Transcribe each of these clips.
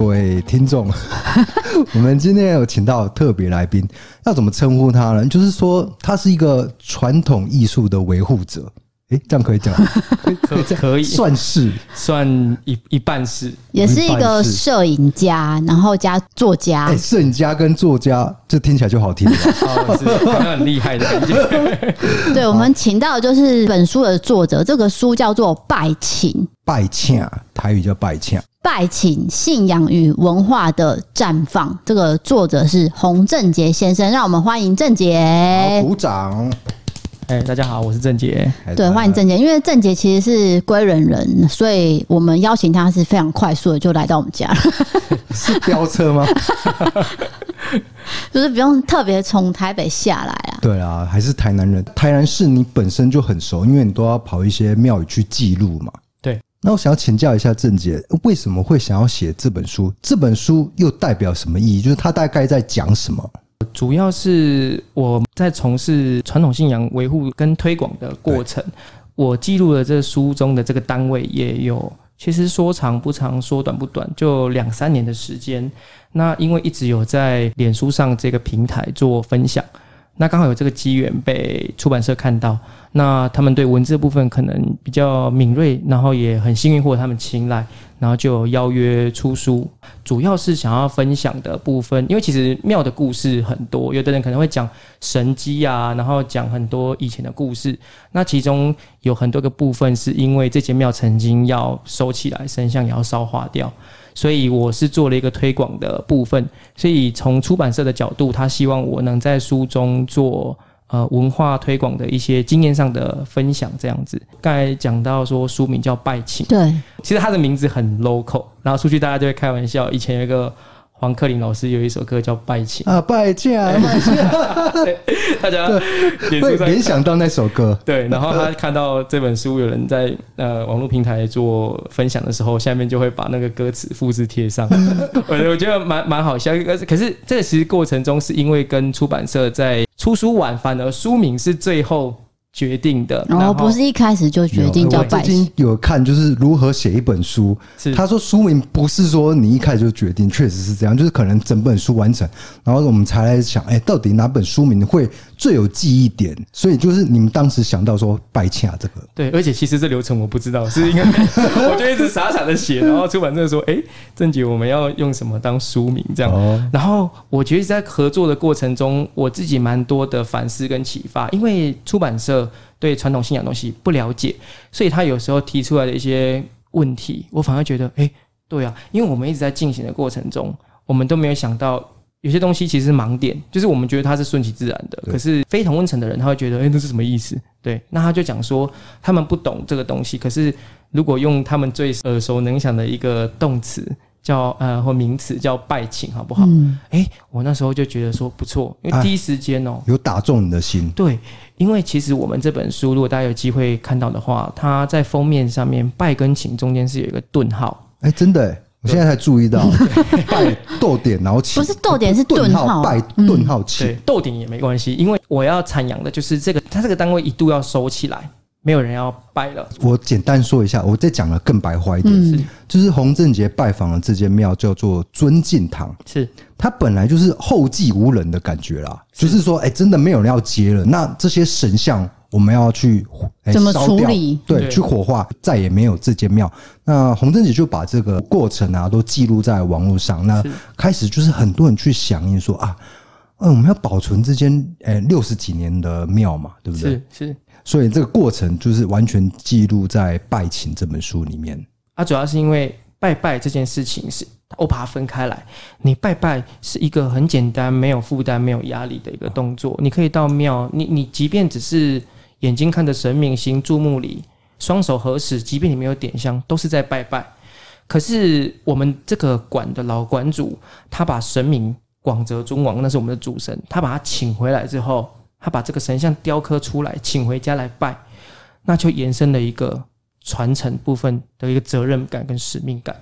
各位听众，我们今天有请到特别来宾，要怎么称呼他呢？就是说，他是一个传统艺术的维护者。哎，这样可以讲，可以可以算是算一一半是，也是一个摄影家，然后加作家。哎，摄影家跟作家，这听起来就好听了，哦，是好像很厉害的感觉。对，我们请到的就是本书的作者，这个书叫做《拜请》，拜请，台语叫拜请，拜请信仰与文化的绽放。这个作者是洪正杰先生，让我们欢迎正杰，鼓掌。哎、欸，大家好，我是郑杰。对，欢迎郑杰。因为郑杰其实是归人人，所以我们邀请他是非常快速的就来到我们家。是飙车吗？就是不用特别从台北下来啊。对啊，还是台南人。台南市你本身就很熟，因为你都要跑一些庙宇去记录嘛。对。那我想要请教一下郑杰，为什么会想要写这本书？这本书又代表什么意义？就是他大概在讲什么？主要是我在从事传统信仰维护跟推广的过程，我记录了这书中的这个单位也有，其实说长不长，说短不短，就两三年的时间。那因为一直有在脸书上这个平台做分享，那刚好有这个机缘被出版社看到，那他们对文字的部分可能比较敏锐，然后也很幸运获得他们青睐。然后就邀约出书，主要是想要分享的部分，因为其实庙的故事很多，有的人可能会讲神机啊，然后讲很多以前的故事。那其中有很多个部分是因为这间庙曾经要收起来，神像也要烧化掉，所以我是做了一个推广的部分。所以从出版社的角度，他希望我能在书中做。呃，文化推广的一些经验上的分享，这样子。刚才讲到说书名叫《拜请》，对，其实它的名字很 local，然后出去大家就会开玩笑。以前有一个黄克林老师有一首歌叫《拜请》啊，拜请，拜请，大家会联想到那首歌。对，然后他看到这本书有人在呃网络平台做分享的时候，下面就会把那个歌词复制贴上。我 我觉得蛮蛮好笑，可是可是这个其实过程中是因为跟出版社在。出书晚，反而书名是最后决定的，然后不是一开始就决定叫拜请。我最近有看，就是如何写一本书。是他说书名不是说你一开始就决定，确实是这样，就是可能整本书完成，然后我们才来想，哎，到底哪本书名会最有记忆点？所以就是你们当时想到说拜请啊这个。对，而且其实这流程我不知道，是因为我就一直傻傻的写，然后出版社说，哎，郑杰我们要用什么当书名这样。哦然后我觉得在合作的过程中，我自己蛮多的反思跟启发，因为出版社。对传统信仰东西不了解，所以他有时候提出来的一些问题，我反而觉得，哎，对啊，因为我们一直在进行的过程中，我们都没有想到有些东西其实是盲点，就是我们觉得它是顺其自然的，可是非同温层的人他会觉得，哎，那是什么意思？对，那他就讲说他们不懂这个东西，可是如果用他们最耳熟能详的一个动词。叫呃或名词叫拜请，好不好？嗯，哎，我那时候就觉得说不错，因为第一时间哦，有打中你的心。对，因为其实我们这本书，如果大家有机会看到的话，它在封面上面“拜”跟“请”中间是有一个顿号。哎，真的，我现在才注意到“ 拜”逗点，然后“请”不是逗点，是顿号，拜顿号请。对，逗点也没关系，因为我要阐扬的就是这个，它这个单位一度要收起来。没有人要拜了。我简单说一下，我再讲的更白话一点，是就是洪正杰拜访了这间庙叫做尊敬堂，是它本来就是后继无人的感觉啦，就是说，哎，真的没有人要接了，那这些神像我们要去怎么处理？对，去火化，再也没有这间庙。那洪正杰就把这个过程啊都记录在网络上，那开始就是很多人去响应说啊，嗯，我们要保存这间诶六十几年的庙嘛，对不对？是是。所以这个过程就是完全记录在《拜请》这本书里面。啊，主要是因为拜拜这件事情是我把它分开来。你拜拜是一个很简单、没有负担、没有压力的一个动作。你可以到庙，你你即便只是眼睛看着神明行注目礼，双手合十，即便你没有点香，都是在拜拜。可是我们这个馆的老馆主，他把神明广泽尊王，那是我们的主神，他把他请回来之后。他把这个神像雕刻出来，请回家来拜，那就延伸了一个传承部分的一个责任感跟使命感。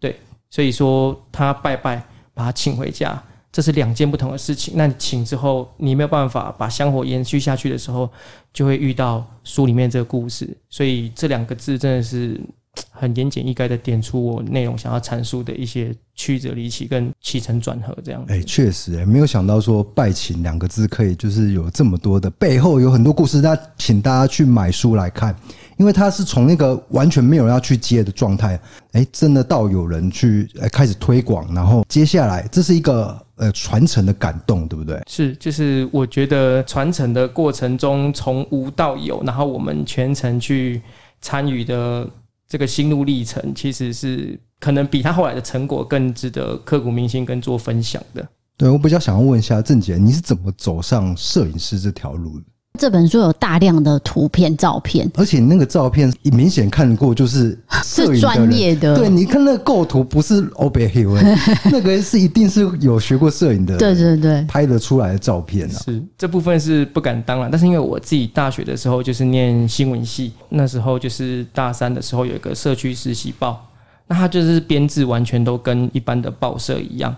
对，所以说他拜拜，把他请回家，这是两件不同的事情。那你请之后，你没有办法把香火延续下去的时候，就会遇到书里面这个故事。所以这两个字真的是 很言简意赅的点出我内容想要阐述的一些曲折离奇跟起承转合这样。哎，确实，哎，没有想到说“拜请”两个字可以就是有这么多的背后有很多故事。那请大家去买书来看，因为它是从那个完全没有人要去接的状态，哎，真的到有人去哎开始推广，然后接下来这是一个呃传承的感动，对不对？是，就是我觉得传承的过程中从无到有，然后我们全程去参与的。这个心路历程其实是可能比他后来的成果更值得刻骨铭心跟做分享的。对，我比较想要问一下郑姐，你是怎么走上摄影师这条路的？这本书有大量的图片、照片，而且那个照片明显看过，就是 是专业的。对，你看那个构图不是欧北黑，那个是一定是有学过摄影的。对对对，拍得出来的照片啊。是这部分是不敢当了，但是因为我自己大学的时候就是念新闻系，那时候就是大三的时候有一个社区实习报，那它就是编制完全都跟一般的报社一样。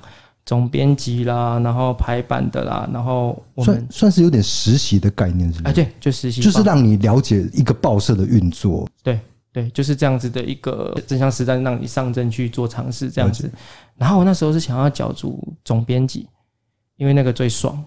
总编辑啦，然后排版的啦，然后我们算算是有点实习的概念，是不是？啊，对，就实习，就是让你了解一个报社的运作。对对，就是这样子的一个真枪实战，让你上阵去做尝试这样子。然后我那时候是想要角逐总编辑。因为那个最爽，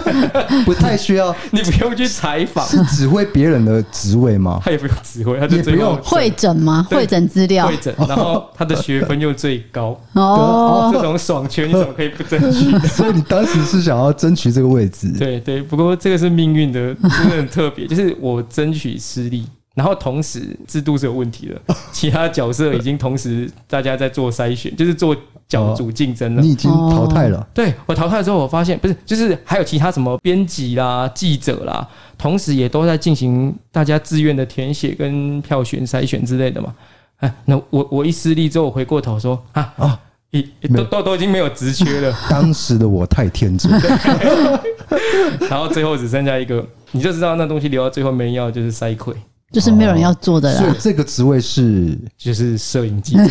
不太需要，你不用去采访，是指挥别人的职位吗？他也不用指挥，他就不用会诊吗？会诊资料，会诊，然后他的学分又最高 哦，这种爽圈你怎么可以不争取？所以你当时是想要争取这个位置？对对，不过这个是命运的，真的很特别，就是我争取失利。然后同时制度是有问题的，其他角色已经同时大家在做筛选，就是做角逐竞争了。你已经淘汰了。对，我淘汰之后，我发现不是，就是还有其他什么编辑啦、记者啦，同时也都在进行大家自愿的填写跟票选筛选之类的嘛。哎，那我我一失利之后，我回过头说啊啊，一都都都已经没有职缺了。当时的我太天真。然后最后只剩下一个，你就知道那东西留到最后没人要，就是塞溃。就是没有人要做的啦，所以这个职位是就是摄影记者，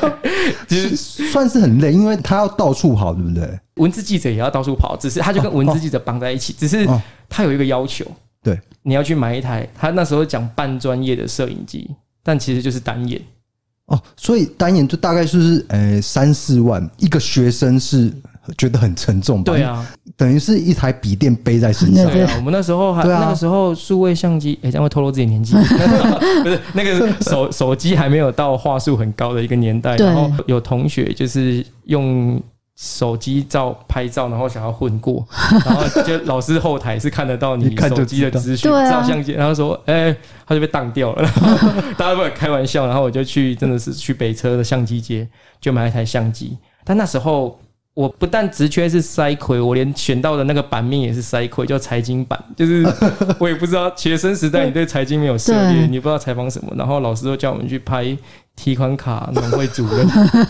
其实算是很累，因为他要到处跑，对不对？文字记者也要到处跑，只是他就跟文字记者绑在一起，只是他有一个要求，对，你要去买一台。他那时候讲半专业的摄影机，但其实就是单眼哦，所以单眼就大概就是呃三四万一个学生是。觉得很沉重吧？对啊，等于是一台笔电背在身上。对啊，我们那时候还那个时候数位相机，哎，这样会透露自己年纪。不是那个手 手机还没有到画素很高的一个年代，然后有同学就是用手机照拍照，然后想要混过，然后就老师后台是看得到你 手机的资讯，照相机，然后说，哎，他就被当掉了。大家不敢开玩笑，然后我就去，真的是去北车的相机街就买一台相机，但那时候。我不但职缺是筛溃，我连选到的那个版面也是筛溃，叫财经版。就是 我也不知道学生时代你对财经没有涉猎，你不知道采访什么，然后老师都叫我们去拍提款卡农会主任，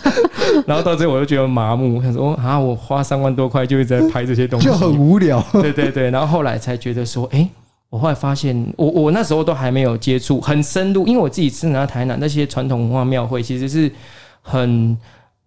然后到最后我就觉得麻木，想说啊，我花三万多块就一直在拍这些东西，就很无聊。对对对，然后后来才觉得说，哎，我后来发现，我我那时候都还没有接触很深入，因为我自己生长在台南，那些传统文化庙会其实是很。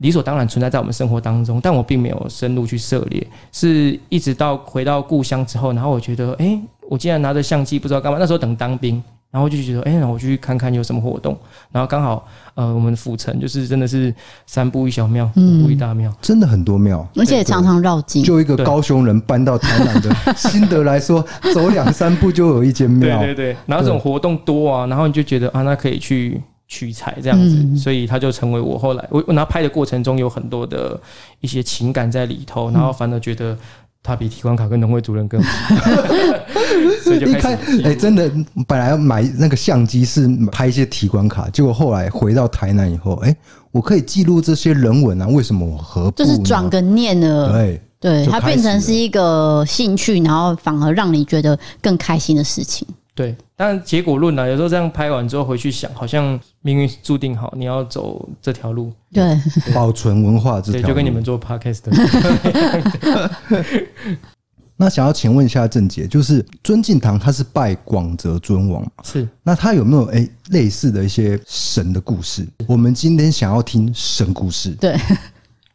理所当然存在在我们生活当中，但我并没有深入去涉猎，是一直到回到故乡之后，然后我觉得，哎、欸，我竟然拿着相机不知道干嘛。那时候等当兵，然后就觉得，哎、欸，那我去看看有什么活动。然后刚好，呃，我们府城就是真的是三步一小庙，五步一大庙、嗯，真的很多庙，而且常常绕境。就一个高雄人搬到台南的心得来说，走两三步就有一间庙。对对对，然后这种活动多啊，然后你就觉得啊，那可以去。取材这样子，所以他就成为我后来我我拿拍的过程中有很多的一些情感在里头，然后反而觉得他比提款卡跟农会主任更好，所以就开始哎，真的本来要买那个相机是拍一些提款卡，结果后来回到台南以后，哎，我可以记录这些人文啊，为什么我何不就是转个念了？对对，它变成是一个兴趣，然后反而让你觉得更开心的事情。对，但结果论呢、啊？有时候这样拍完之后回去想，好像命运注定好，你要走这条路。对，对 保存文化这条，就跟你们做 podcast 的。那想要请问一下郑姐，就是尊敬堂他是拜广泽尊王嘛？是。那他有没有哎类似的一些神的故事？我们今天想要听神故事。对，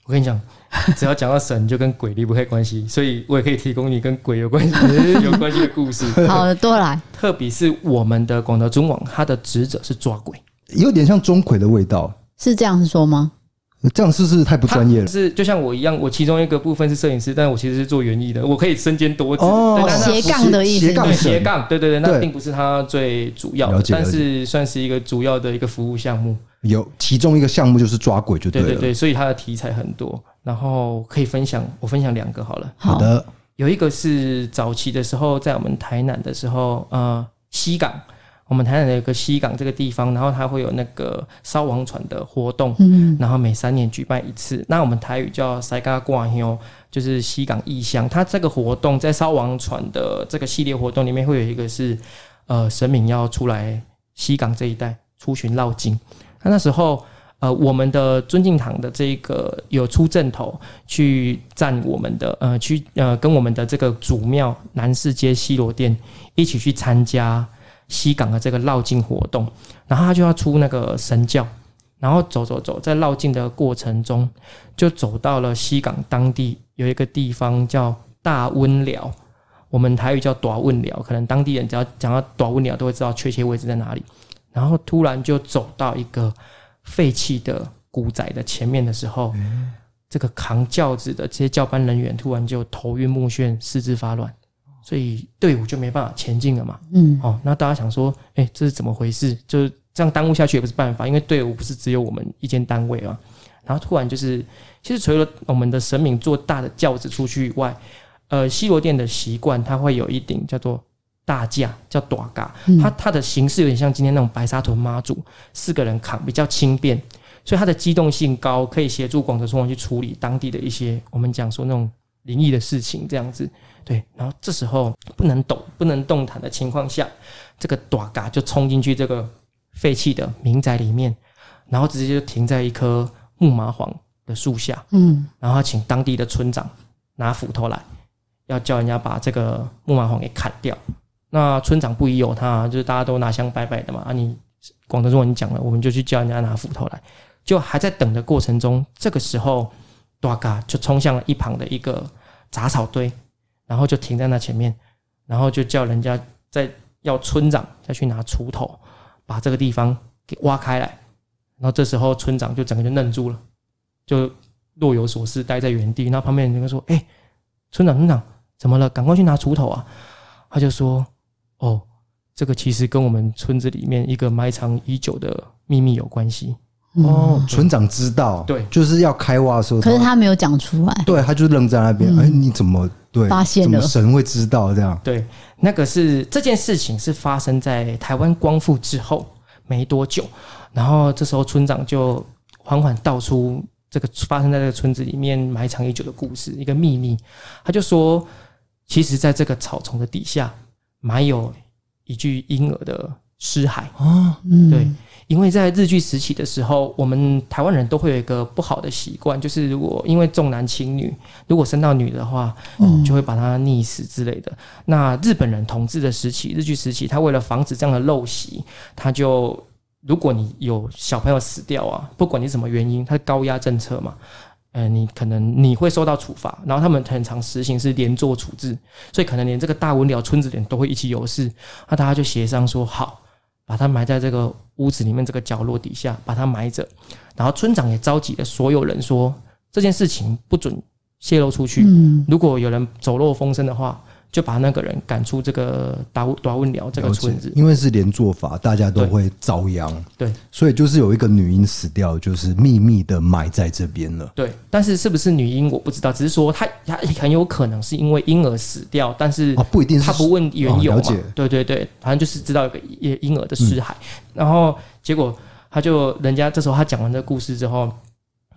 我跟你讲。只要讲到神，就跟鬼离不开关系，所以我也可以提供你跟鬼有关系、有关系的故事。好的，多来。特别是我们的广德中网，它的职责是抓鬼。有点像钟馗的味道，是这样说吗？这样是不是太不专业了？是就像我一样，我其中一个部分是摄影师，但我其实是做园艺的，我可以身兼多职。哦，斜杠的意思，斜杠斜杠，对对对，那并不是它最主要的，但是算是一个主要的一个服务项目。有其中一个项目就是抓鬼，就对了。对对对，所以它的题材很多，然后可以分享，我分享两个好了。好的，有一个是早期的时候，在我们台南的时候，呃，西港。我们台南有个西港这个地方，然后它会有那个烧王船的活动，嗯，然后每三年举办一次。那我们台语叫“塞嘎挂香”，就是西港异乡。它这个活动在烧王船的这个系列活动里面，会有一个是呃神明要出来西港这一带出巡绕境。那那时候呃我们的尊敬堂的这个有出阵头去站我们的呃去呃跟我们的这个主庙南势街西螺殿一起去参加。西港的这个绕境活动，然后他就要出那个神轿，然后走走走，在绕境的过程中，就走到了西港当地有一个地方叫大温寮，我们台语叫大温寮，可能当地人只要讲到大温寮，都会知道确切位置在哪里。然后突然就走到一个废弃的古宅的前面的时候，这个扛轿子的这些教班人员突然就头晕目眩，四肢发软。所以队伍就没办法前进了嘛。嗯，哦，那大家想说，哎、欸，这是怎么回事？就是这样耽误下去也不是办法，因为队伍不是只有我们一间单位啊。然后突然就是，其实除了我们的神明坐大的轿子出去以外，呃，西罗殿的习惯，它会有一顶叫做大架，叫大嘎。它它的形式有点像今天那种白沙屯妈祖，四个人扛比较轻便，所以它的机动性高，可以协助广德村王去处理当地的一些我们讲说那种灵异的事情，这样子。对，然后这时候不能动、不能动弹的情况下，这个大嘎就冲进去这个废弃的民宅里面，然后直接就停在一棵木麻黄的树下。嗯，然后请当地的村长拿斧头来，要叫人家把这个木麻黄给砍掉。那村长不疑有他，就是大家都拿香拜拜的嘛。啊，你广东话你讲了，我们就去叫人家拿斧头来。就还在等的过程中，这个时候大嘎就冲向了一旁的一个杂草堆。然后就停在那前面，然后就叫人家再要村长再去拿锄头，把这个地方给挖开来。然后这时候村长就整个就愣住了，就若有所思，待在原地。然后旁边人就说：“哎，村长，村长，怎么了？赶快去拿锄头啊！”他就说：“哦，这个其实跟我们村子里面一个埋藏已久的秘密有关系。”哦，村长知道，对，就是要开挖的时候，可是他没有讲出来，对，他就愣在那边。哎、嗯，你怎么对发现了？怎么神会知道这样？对，那个是这件事情是发生在台湾光复之后没多久，然后这时候村长就缓缓道出这个发生在这个村子里面埋藏已久的故事，一个秘密。他就说，其实在这个草丛的底下埋有一具婴儿的尸骸啊，对。嗯因为在日据时期的时候，我们台湾人都会有一个不好的习惯，就是如果因为重男轻女，如果生到女的话，嗯，就会把她溺死之类的。那日本人统治的时期，日据时期，他为了防止这样的陋习，他就如果你有小朋友死掉啊，不管你什么原因，他高压政策嘛，呃，你可能你会受到处罚。然后他们很常实行是连坐处置，所以可能连这个大文寮村子人都会一起有事。那大家就协商说好。把它埋在这个屋子里面这个角落底下，把它埋着。然后村长也召集了所有人说，这件事情不准泄露出去。如果有人走漏风声的话。就把那个人赶出这个达达温寮这个村子，因为是连坐法，大家都会遭殃。对，所以就是有一个女婴死掉，就是秘密的埋在这边了。对，但是是不是女婴我不知道，只是说她她很有可能是因为婴儿死掉，但是啊不一定是，他不问缘由。对对对，反正就是知道一个婴婴儿的尸骸，然后结果他就人家这时候他讲完这个故事之后，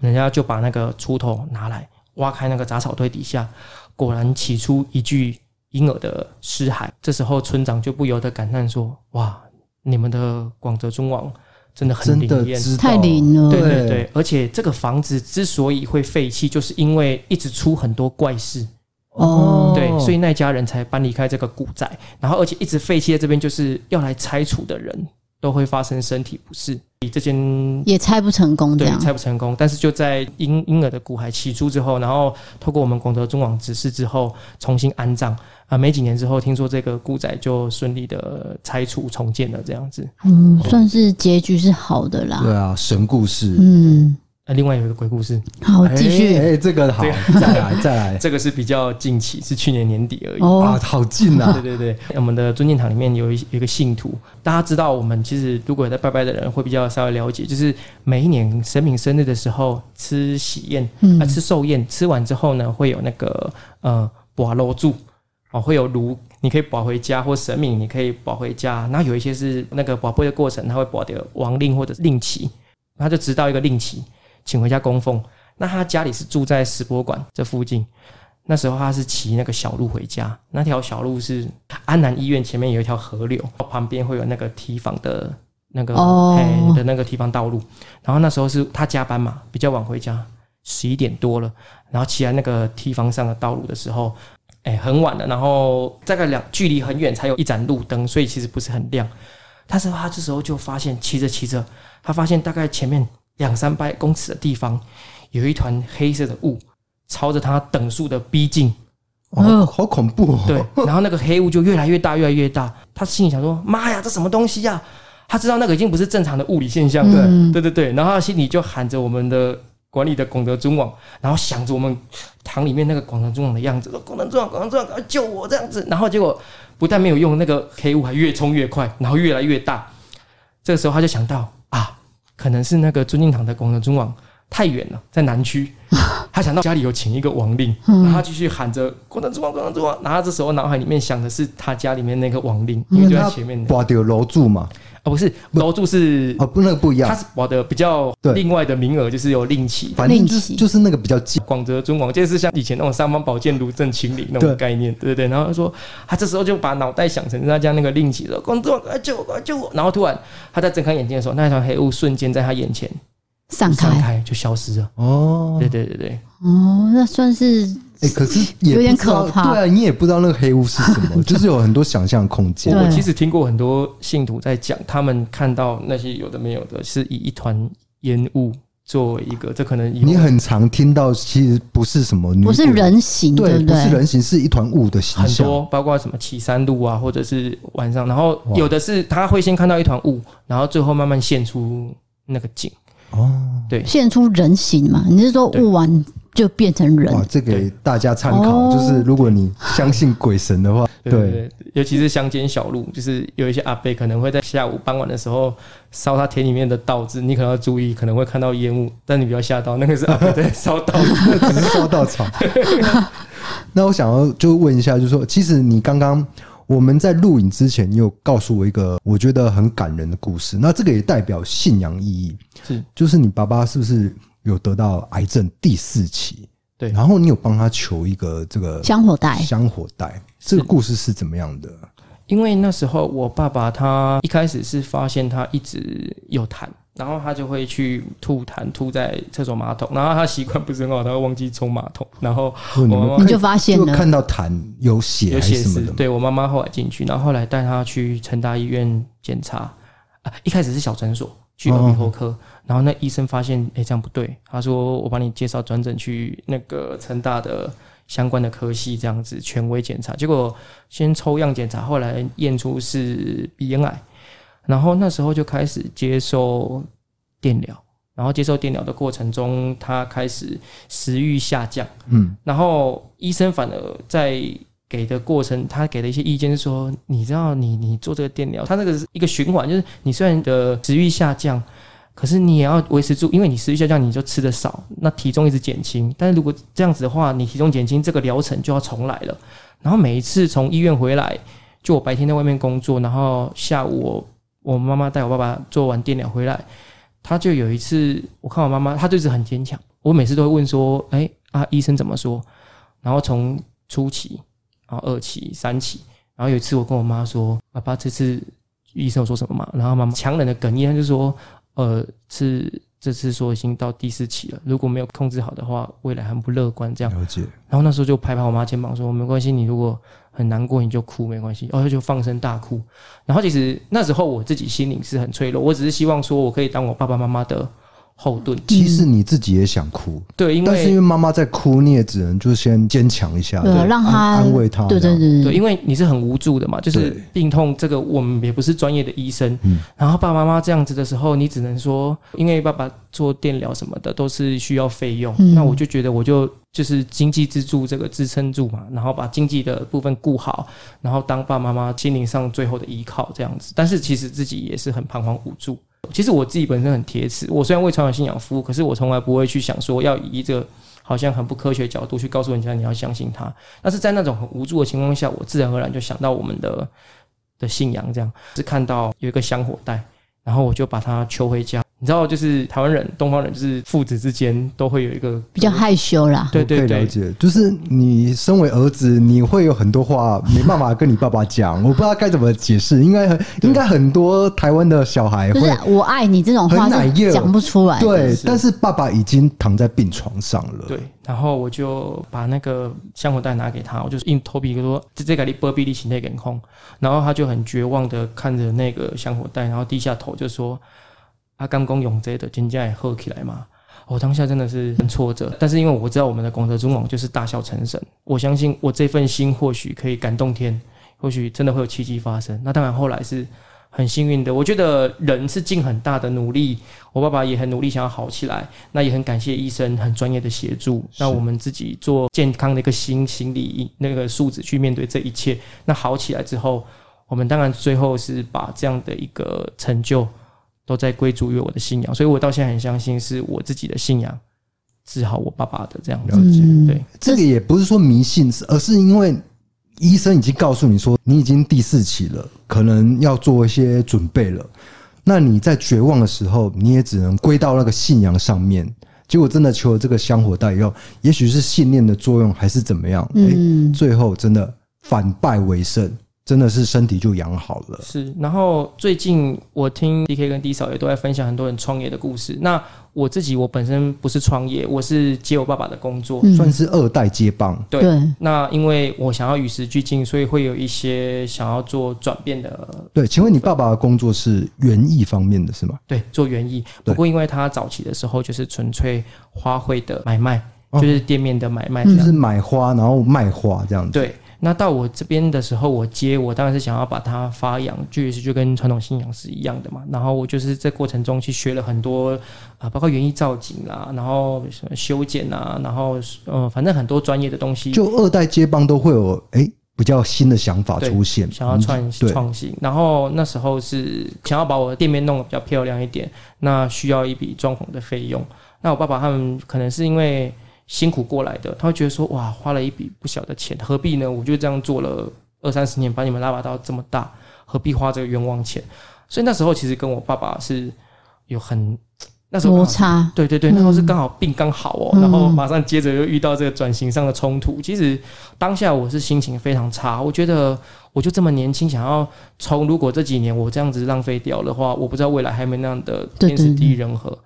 人家就把那个锄头拿来挖开那个杂草堆底下，果然起出一具。婴儿的尸骸，这时候村长就不由得感叹说：“哇，你们的广泽尊王真的很灵验，太灵了。”对对对，而且这个房子之所以会废弃，就是因为一直出很多怪事哦。对，所以那家人才搬离开这个古宅，然后而且一直废弃在这边，就是要来拆除的人都会发生身体不适。你这间也拆不成功，这样拆不成功。但是就在婴婴儿的骨骸起出之后，然后透过我们广德中网指示之后，重新安葬啊。没几年之后，听说这个古宅就顺利的拆除重建了，这样子。嗯，算是结局是好的啦。对啊，神故事。嗯。另外有一个鬼故事，好，继续。哎、欸欸，这个好，再来，再来。这个是比较近期，是去年年底而已。哦、啊，好近啊！对对对，我们的尊敬堂里面有一有一个信徒，大家知道，我们其实如果有在拜拜的人会比较稍微了解，就是每一年神明生日的时候吃喜宴，嗯，啊，吃寿宴，吃完之后呢，会有那个呃，拔炉柱哦，会有炉，你可以保回家，或神明你可以保回家。那有一些是那个保杯的过程，他会保掉王令或者是令旗，他就直到一个令旗。请回家供奉。那他家里是住在石博馆这附近。那时候他是骑那个小路回家，那条小路是安南医院前面有一条河流，旁边会有那个提防的那个哎的那个提防道路。然后那时候是他加班嘛，比较晚回家，十一点多了。然后骑在那个提防上的道路的时候，哎，很晚了。然后大概两距离很远才有一盏路灯，所以其实不是很亮。但是他这时候就发现骑着骑着，他发现大概前面。两三百公尺的地方，有一团黑色的雾，朝着他等速的逼近，哦，好恐怖哦！对，然后那个黑雾就越来越大，越来越大。他心里想说：“妈呀，这什么东西呀？”他知道那个已经不是正常的物理现象，对，对对对。然后他心里就喊着我们的管理的广德中网，然后想着我们堂里面那个广德中网的样子，说：“广德中网，广德中王，救我！”这样子。然后结果不但没有用，那个黑雾还越冲越快，然后越来越大。这个时候他就想到。可能是那个尊敬堂的广德尊王太远了，在南区，他想到家里有请一个王令，然后他继续喊着广德尊王，广德尊王。然后这时候脑海里面想的是他家里面那个王令，因为就在前面。挂掉楼柱嘛？哦，不是楼柱是哦，不，那个不一样。他是我的比较另外的名额，就是有令旗，反正就是就是那个比较近。广泽尊王就是像以前那种三方宝剑、卢正秦岭那种概念，对对对。然后他说，他这时候就把脑袋想成他家那个令旗，说广德尊王，快救我，快救我！然后突然他在睁开眼睛的时候，那一团黑雾瞬间在他眼前散开，散开就消失了。哦，对对对对。哦，那算是。哎、欸，可是 也有点可怕。对啊，你也不知道那个黑雾是什么，就是有很多想象空间。我其实听过很多信徒在讲，他们看到那些有的没有的，是以一团烟雾作为一个，这可能你很常听到，其实不是什么女，不是人形，对，不，对，不是人形，是一团雾的形象。很多，包括什么岐山路啊，或者是晚上，然后有的是他会先看到一团雾，然后最后慢慢现出那个景。哦，对，现出人形嘛？你是说雾完？就变成人哇！这给大家参考，就是如果你相信鬼神的话，对，尤其是乡间小路，就是有一些阿伯可能会在下午傍晚的时候烧他田里面的稻子，你可能要注意，可能会看到烟雾，但你不要吓到，那个是 阿伯在烧稻子，那只是烧稻草。那我想要就问一下，就是说，其实你刚刚我们在录影之前，你有告诉我一个我觉得很感人的故事，那这个也代表信仰意义，是，就是你爸爸是不是？有得到癌症第四期，对，然后你有帮他求一个这个香火袋，香火袋，这个故事是怎么样的？因为那时候我爸爸他一开始是发现他一直有痰，然后他就会去吐痰，吐在厕所马桶，然后他习惯不是很好，他会忘记冲马桶，然后我妈妈你就发现了，就看到痰有血有血什么的，对我妈妈后来进去，然后后来带他去成大医院检查，啊，一开始是小诊所。去耳鼻喉科，然后那医生发现，哎，这样不对。他说：“我帮你介绍转诊去那个成大的相关的科系，这样子权威检查。结果先抽样检查，后来验出是鼻咽癌。然后那时候就开始接受电疗，然后接受电疗的过程中，他开始食欲下降。嗯，然后医生反而在。”给的过程，他给的一些意见是说，你知道你，你你做这个电疗，他那个是一个循环，就是你虽然的食欲下降，可是你也要维持住，因为你食欲下降，你就吃的少，那体重一直减轻。但是如果这样子的话，你体重减轻，这个疗程就要重来了。然后每一次从医院回来，就我白天在外面工作，然后下午我我妈妈带我爸爸做完电疗回来，他就有一次我看我妈妈，她就是很坚强。我每次都会问说，哎啊，医生怎么说？然后从初期。然后二期、三期，然后有一次我跟我妈说：“爸爸，这次医生有说什么吗？”然后妈妈强忍的哽咽，就说：“呃，是这次说已经到第四期了，如果没有控制好的话，未来很不乐观。这样，了解。然后那时候就拍拍我妈肩膀说：“没关系，你如果很难过，你就哭，没关系。”然后就放声大哭。然后其实那时候我自己心灵是很脆弱，我只是希望说我可以当我爸爸妈妈的。后盾，其实你自己也想哭，对，因为但是因为妈妈在哭，你也只能就先坚强一下，对，让她安慰她，对对对对，因为你是很无助的嘛，就是病痛这个我们也不是专业的医生，嗯，然后爸爸妈妈这样子的时候，你只能说，因为爸爸做电疗什么的都是需要费用，那我就觉得我就就是经济支柱这个支撑住嘛，然后把经济的部分顾好，然后当爸爸妈妈心灵上最后的依靠这样子，但是其实自己也是很彷徨无助。其实我自己本身很铁齿，我虽然为传统信仰服务，可是我从来不会去想说要以一个好像很不科学角度去告诉人家你要相信他。但是在那种很无助的情况下，我自然而然就想到我们的的信仰，这样是看到有一个香火袋，然后我就把他求回家。你知道，就是台湾人、东方人，就是父子之间都会有一个比较害羞啦。对对对，了解。就是你身为儿子，你会有很多话没办法跟你爸爸讲，我不知道该怎么解释。应该应该很多台湾的小孩会，我爱你这种话是讲不出来。对，但是爸爸已经躺在病床上了。对，然后我就把那个香火袋拿给他，我就硬头皮说：“这这个你波比利请那点空。”然后他就很绝望的看着那个香火袋，然后低下头就说。阿甘公永这的金价也喝起来嘛？我当下真的是很挫折，但是因为我知道我们的广泽尊王就是大孝成神，我相信我这份心或许可以感动天，或许真的会有奇迹发生。那当然后来是很幸运的，我觉得人是尽很大的努力，我爸爸也很努力想要好起来，那也很感谢医生很专业的协助，那我们自己做健康的一个心心理那个素质去面对这一切。那好起来之后，我们当然最后是把这样的一个成就。都在归诸于我的信仰，所以我到现在很相信是我自己的信仰治好我爸爸的这样子。嗯、对，这个也不是说迷信，而是因为医生已经告诉你说你已经第四期了，可能要做一些准备了。那你在绝望的时候，你也只能归到那个信仰上面。结果真的求了这个香火袋以后，也许是信念的作用，还是怎么样？嗯，最后真的反败为胜。真的是身体就养好了。是，然后最近我听 DK 跟 D 嫂也都在分享很多人创业的故事。那我自己我本身不是创业，我是接我爸爸的工作，嗯、算是二代接棒。对。对那因为我想要与时俱进，所以会有一些想要做转变的。对，请问你爸爸的工作是园艺方面的是吗？对，做园艺。不过因为他早期的时候就是纯粹花卉的买卖，哦、就是店面的买卖，就是买花然后卖花这样子。对。那到我这边的时候，我接我当然是想要把它发扬，就是就跟传统信仰是一样的嘛。然后我就是在过程中去学了很多啊，包括园艺造景啦，然后什么修剪啊，然后呃，反正很多专业的东西。就二代接棒都会有哎、欸、比较新的想法出现，想要创创新。然后那时候是想要把我的店面弄得比较漂亮一点，那需要一笔装潢的费用。那我爸爸他们可能是因为。辛苦过来的，他会觉得说：“哇，花了一笔不小的钱，何必呢？我就这样做了二三十年，把你们拉拔到这么大，何必花这个冤枉钱？”所以那时候其实跟我爸爸是有很那时候摩擦，对对对，那时候是刚好病刚好哦，嗯、然后马上接着又遇到这个转型上的冲突。其实当下我是心情非常差，我觉得我就这么年轻，想要从如果这几年我这样子浪费掉的话，我不知道未来还没那样的天时地利人和。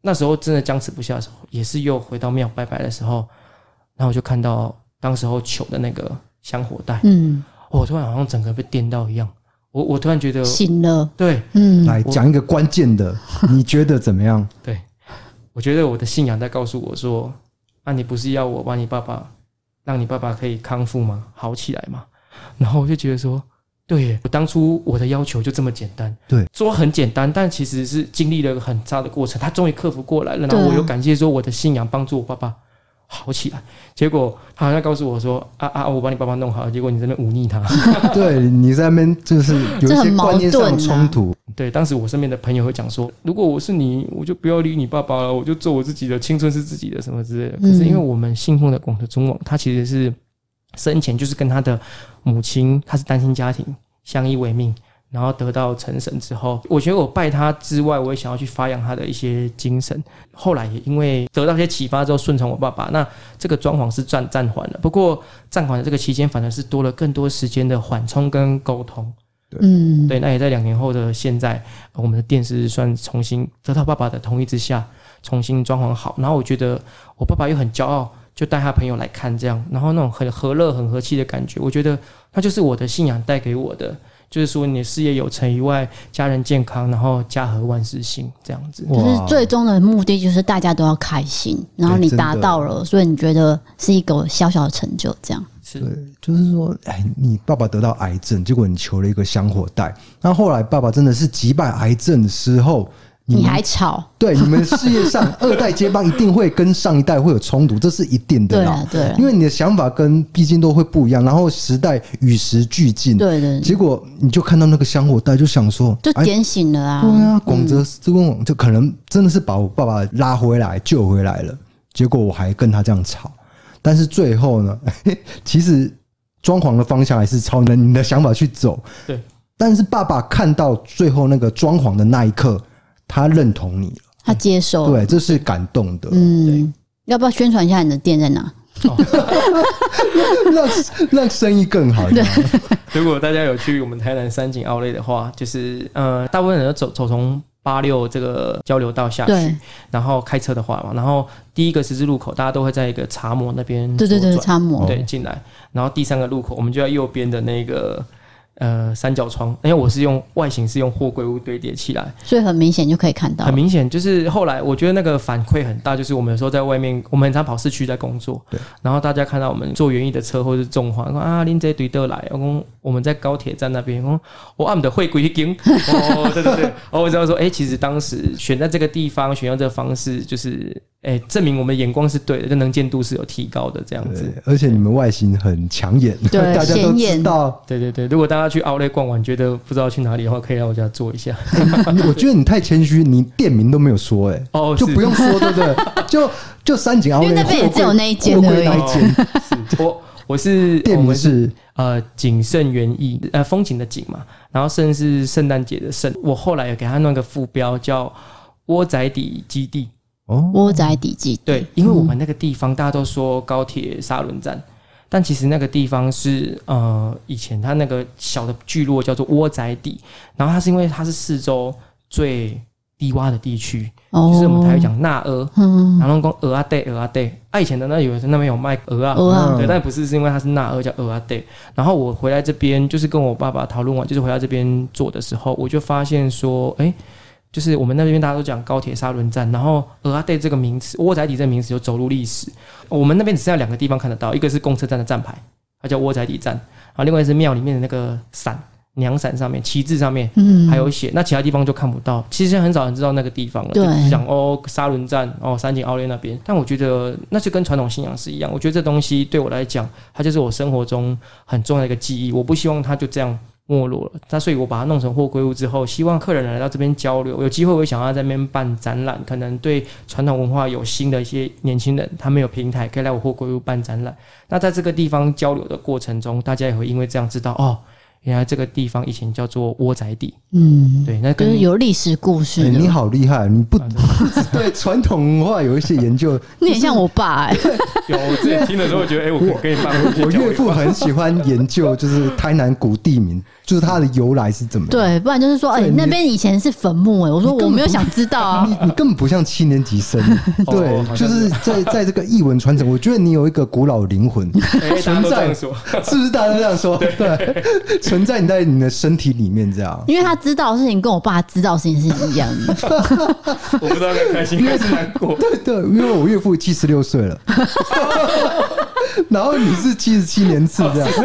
那时候真的僵持不下的时候，也是又回到庙拜拜的时候，然后我就看到当时候求的那个香火袋，嗯，我突然好像整个被电到一样，我我突然觉得醒了，对，嗯，来讲一个关键的，你觉得怎么样？对，我觉得我的信仰在告诉我说，啊，你不是要我把你爸爸，让你爸爸可以康复吗？好起来吗？然后我就觉得说。对，我当初我的要求就这么简单，对，说很简单，但其实是经历了一个很差的过程，他终于克服过来了。然后我又感谢说我的信仰帮助我爸爸好起来。结果他好像告诉我说：“啊啊，我把你爸爸弄好了。”结果你在那边忤逆他，对，你在那边就是有一些观念上的冲突。对，当时我身边的朋友会讲说：“如果我是你，我就不要理你爸爸了，我就做我自己的，青春是自己的，什么之类的。”可是因为我们信奉的广德中网，它其实是。生前就是跟他的母亲，他是单亲家庭，相依为命，然后得到成神之后，我觉得我拜他之外，我也想要去发扬他的一些精神。后来也因为得到一些启发之后，顺从我爸爸，那这个装潢是暂暂缓了。不过暂缓的这个期间，反而是多了更多时间的缓冲跟沟通。嗯，对，那也在两年后的现在，我们的店是算重新得到爸爸的同意之下，重新装潢好。然后我觉得我爸爸又很骄傲，就带他朋友来看这样，然后那种很和乐、很和气的感觉，我觉得那就是我的信仰带给我的。就是说，你的事业有成以外，家人健康，然后家和万事兴，这样子。就是最终的目的，就是大家都要开心，然后你达到了，所以你觉得是一个小小的成就，这样。是，就是说，哎，你爸爸得到癌症，结果你求了一个香火袋，那后来爸爸真的是击败癌症的时候。你，你还吵？对，你们事业上二代接班一定会跟上一代会有冲突，这是一定的啦。对，因为你的想法跟毕竟都会不一样，然后时代与时俱进。对对。结果你就看到那个香火袋，就想说，就点醒了啊。对啊，广泽这个就可能真的是把我爸爸拉回来救回来了。结果我还跟他这样吵，但是最后呢，其实装潢的方向还是朝你的想法去走。对。但是爸爸看到最后那个装潢的那一刻。他认同你了，他接受，对，这是感动的。嗯，要不要宣传一下你的店在哪？让让生意更好。对，如果大家有去我们台南三井奥莱的话，就是呃，大部分人都走走从八六这个交流道下去，然后开车的话嘛，然后第一个十字路口，大家都会在一个茶模那边，对对对，茶模对进来，然后第三个路口，我们就在右边的那个。呃，三角窗，因为我是用外形是用货柜屋堆叠起来，所以很明显就可以看到。很明显，就是后来我觉得那个反馈很大，就是我们有时候在外面，我们很常跑市区在工作，对。然后大家看到我们坐园艺的车或者是重划，说啊，拎这堆都来，我讲我们在高铁站那边，我我按的会归经，哦，对对对，哦，我知道说，哎、欸，其实当时选在这个地方，选用这个方式，就是。哎、欸，证明我们眼光是对的，这能见度是有提高的，这样子。而且你们外形很抢眼，对，大家都知道。对对对，如果大家去奥莱逛完，觉得不知道去哪里的话，可以来我家坐一下。我觉得你太谦虚，你店名都没有说、欸，哎，哦，就不用说，对不对？就就三井奥莱，因为那边也只有那一间而已。是我我是店名是呃景盛园艺，呃风景的景嘛，然后胜是圣诞节的圣。我后来有给他弄个副标叫窝仔底基地。哦，窝仔底基地。对，因为我们那个地方大家都说高铁沙仑站，但其实那个地方是呃以前它那个小的聚落叫做窝仔底，然后它是因为它是四周最低洼的地区，哦，就是我们台语讲纳鹅，嗯，然后讲鹅啊对鹅啊对，啊以前的那有那边有卖鹅啊，鹅啊，对，但不是是因为它是纳鹅叫鹅啊对，然后我回来这边就是跟我爸爸讨论完，就是回来这边做的时候，我就发现说，哎、欸。就是我们那边大家都讲高铁沙仑站，然后蚵仔底这个名词，窝仔底这个名词就走入历史。我们那边只剩下两个地方看得到，一个是公车站的站牌，它叫窝仔底站，然后另外是庙里面的那个伞娘伞上面旗帜上面，嗯还有写。那其他地方就看不到。其实很少人知道那个地方了，就讲哦沙仑站哦三井奥莱那边。但我觉得那就跟传统信仰是一样。我觉得这东西对我来讲，它就是我生活中很重要的一个记忆。我不希望它就这样。没落了，那所以我把它弄成货柜屋之后，希望客人来到这边交流，有机会我想要在那边办展览，可能对传统文化有新的一些年轻人，他们有平台可以来我货柜屋办展览。那在这个地方交流的过程中，大家也会因为这样知道哦。原来这个地方以前叫做窝仔底，嗯，对，那跟有历史故事、欸。你好厉害，你不对 传统文化有一些研究，你很像我爸哎、欸。有，我之前听的时候觉得，哎、欸，我可以跟你爸。我岳父很喜欢研究，就是台南古地名，就是它的由来是怎么样。对，不然就是说，哎、欸，那边以前是坟墓哎、欸。我说我没有想知道啊。你你根本不像七年级生。对，就是在在这个译文传承，我觉得你有一个古老灵魂存在，是不是大家都这样说？对。存在你在你的身体里面，这样，因为他知道的事情跟我爸知道的事情是一样的。我不知道该开心还是难过。对对，因为我岳父七十六岁了，然后你是七十七年次这样。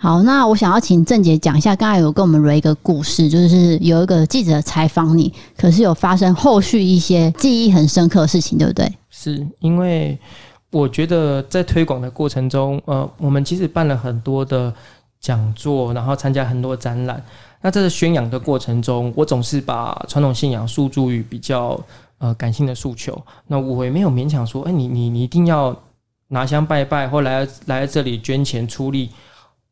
好，那我想要请郑姐讲一下，刚才有跟我们说一个故事，就是有一个记者采访你，可是有发生后续一些记忆很深刻的事情，对不对？是因为。我觉得在推广的过程中，呃，我们其实办了很多的讲座，然后参加很多展览。那在这宣扬的过程中，我总是把传统信仰诉诸于比较呃感性的诉求。那我也没有勉强说，哎，你你你一定要拿香拜拜，或来来这里捐钱出力。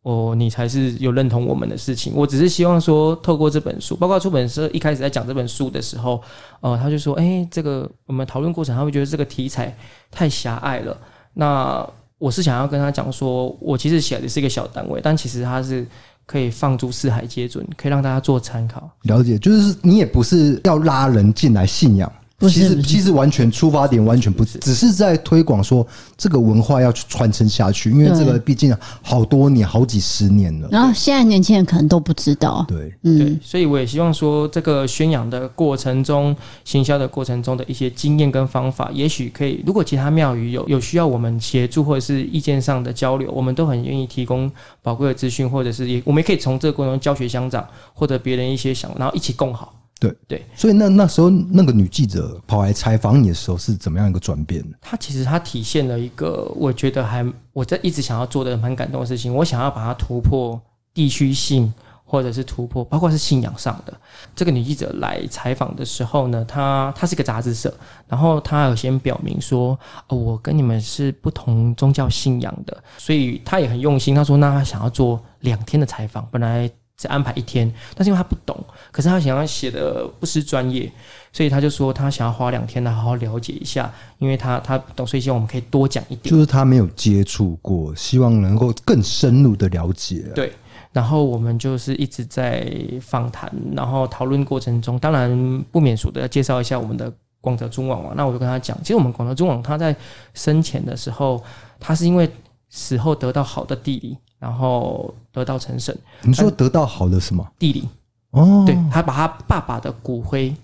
哦，你才是有认同我们的事情。我只是希望说，透过这本书，包括出版社一开始在讲这本书的时候，呃，他就说，哎，这个我们讨论过程，他会觉得这个题材太狭隘了。那我是想要跟他讲说，我其实写的是一个小单位，但其实它是可以放诸四海皆准，可以让大家做参考。了解，就是你也不是要拉人进来信仰。不是其实其实完全出发点完全不是，只是在推广说这个文化要去传承下去，因为这个毕竟好多年、好几十年了。然后现在年轻人可能都不知道。对，嗯，对，所以我也希望说，这个宣扬的过程中、行销的过程中的一些经验跟方法，也许可以。如果其他庙宇有有需要我们协助或者是意见上的交流，我们都很愿意提供宝贵的资讯，或者是也我们也可以从这个过程中教学相长，或者别人一些想，然后一起共好。对对，所以那那时候那个女记者跑来采访你的时候是怎么样一个转变？她其实她体现了一个我觉得还我在一直想要做的蛮感动的事情，我想要把它突破地区性，或者是突破包括是信仰上的。这个女记者来采访的时候呢，她她是个杂志社，然后她有先表明说，哦，我跟你们是不同宗教信仰的，所以她也很用心。她说，那她想要做两天的采访，本来。只安排一天，但是因为他不懂，可是他想要写的不失专业，所以他就说他想要花两天来好好了解一下，因为他他不懂，所以希望我们可以多讲一点。就是他没有接触过，希望能够更深入的了解。对，然后我们就是一直在访谈，然后讨论过程中，当然不免俗的要介绍一下我们的广德中网嘛。那我就跟他讲，其实我们广德中网他在生前的时候，他是因为死后得到好的地理。然后得到成神。你说得到好的什么地理？哦，对，他把他爸爸的骨灰，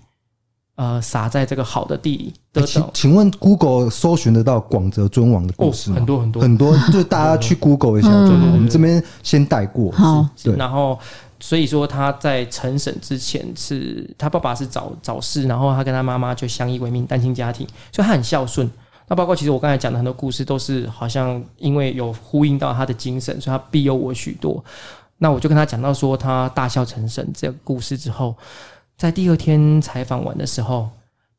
呃，撒在这个好的地里。得到。请请问，Google 搜寻得到广泽尊王的故事吗？哦，很多很多很多，就大家去 Google 一下，就我们这边先带过。好，对。然后，所以说他在成神之前是，他爸爸是早早逝，然后他跟他妈妈就相依为命，单亲家庭，所以他很孝顺。包括其实我刚才讲的很多故事，都是好像因为有呼应到他的精神，所以他庇佑我许多。那我就跟他讲到说他大笑成神这个故事之后，在第二天采访完的时候，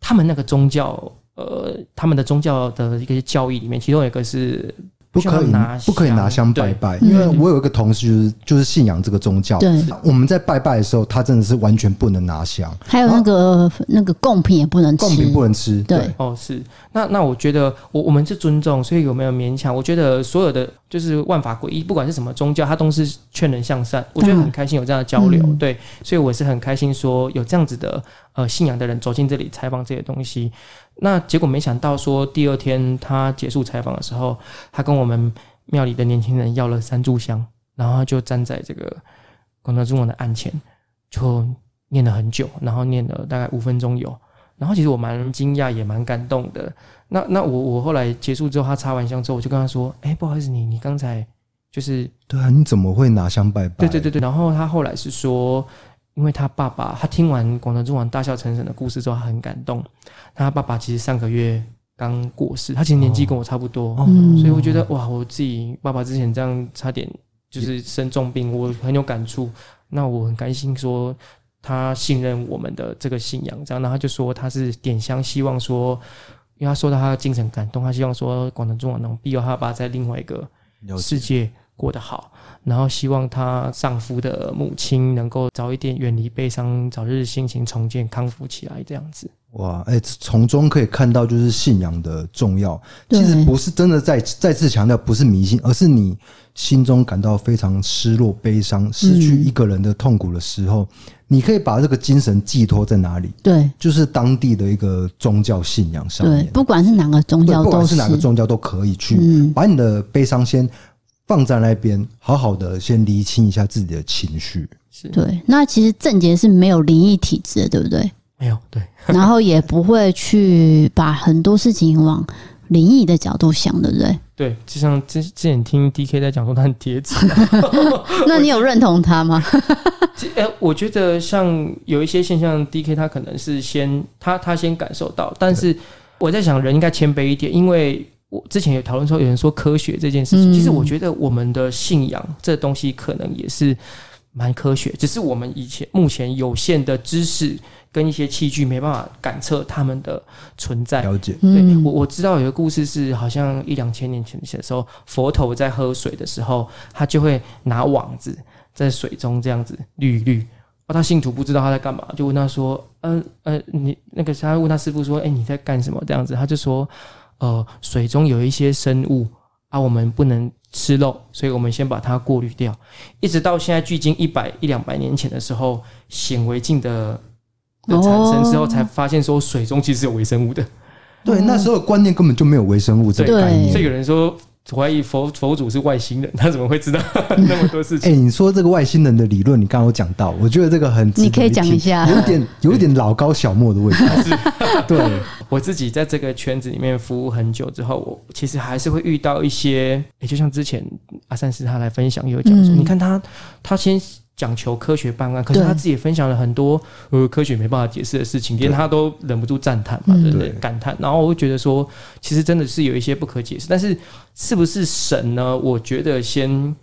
他们那个宗教，呃，他们的宗教的一个教义里面，其中有一个是。不可以拿，不可以拿香拜拜，因为我有一个同事就是就是信仰这个宗教。对，我们在拜拜的时候，他真的是完全不能拿香，还有那个那个贡品也不能吃，贡品不能吃。对，哦，是。那那我觉得我我们是尊重，所以有没有勉强？我觉得所有的就是万法归一，不管是什么宗教，他都是劝人向善。我觉得很开心有这样的交流，对，所以我是很开心说有这样子的呃信仰的人走进这里采访这些东西。那结果没想到，说第二天他结束采访的时候，他跟我们庙里的年轻人要了三炷香，然后他就站在这个广德中文的案前，就念了很久，然后念了大概五分钟有。然后其实我蛮惊讶，也蛮感动的。那那我我后来结束之后，他插完香之后，我就跟他说：“哎，不好意思，你你刚才就是对啊，你怎么会拿香拜拜？”对对对对。然后他后来是说。因为他爸爸，他听完广泽尊王大笑成神的故事之后，他很感动。他爸爸其实上个月刚过世，他其实年纪跟我差不多，哦、所以我觉得哇，我自己爸爸之前这样差点就是生重病，我很有感触。那我很开心说他信任我们的这个信仰，这样，然后他就说他是点香，希望说，因为他受到他的精神感动，他希望说广泽尊王能庇佑他爸在另外一个世界过得好。然后希望她丈夫的母亲能够早一点远离悲伤，早日心情重建康复起来，这样子。哇，哎，从中可以看到就是信仰的重要。其实不是真的再再次强调，不是迷信，而是你心中感到非常失落、悲伤、失去一个人的痛苦的时候，你可以把这个精神寄托在哪里？对，就是当地的一个宗教信仰上面。对，不管是哪个宗教，不管是哪个宗教都可以去把你的悲伤先。放在那边，好好的先厘清一下自己的情绪。是对。那其实郑杰是没有灵异体质的，对不对？没有，对。然后也不会去把很多事情往灵异的角度想，对不对？对，就像之之前听 DK 在讲说他很贴纸，那你有认同他吗？哎，我觉得像有一些现象，DK 他可能是先他他先感受到，但是我在想人应该谦卑一点，因为。我之前有讨论说，有人说科学这件事情，其实我觉得我们的信仰这东西可能也是蛮科学，只是我们以前目前有限的知识跟一些器具没办法感测他们的存在。了解，对，我我知道有个故事是，好像一两千年前的时候，佛头在喝水的时候，他就会拿网子在水中这样子滤一滤，而他信徒不知道他在干嘛，就问他说：“嗯呃，呃，你那个他问他师傅说，哎，你在干什么？”这样子，他就说。呃，水中有一些生物啊，我们不能吃肉，所以我们先把它过滤掉，一直到现在距今一百一两百年前的时候，显微镜的的产生之后，才发现说水中其实有微生物的。对，那时候观念根本就没有微生物这个概念，所以有人说。怀疑佛佛祖是外星人，他怎么会知道那么多事情？哎、欸，你说这个外星人的理论，你刚刚有讲到，我觉得这个很，你可以讲一下，有点有点老高小莫的味道。对，我自己在这个圈子里面服务很久之后，我其实还是会遇到一些，也、欸、就像之前阿三师他来分享，有讲说，嗯、你看他他先。讲求科学办案，可是他自己也分享了很多呃科学没办法解释的事情，连他都忍不住赞叹嘛，对不对？感叹。然后我会觉得说，其实真的是有一些不可解释，但是是不是神呢？我觉得先。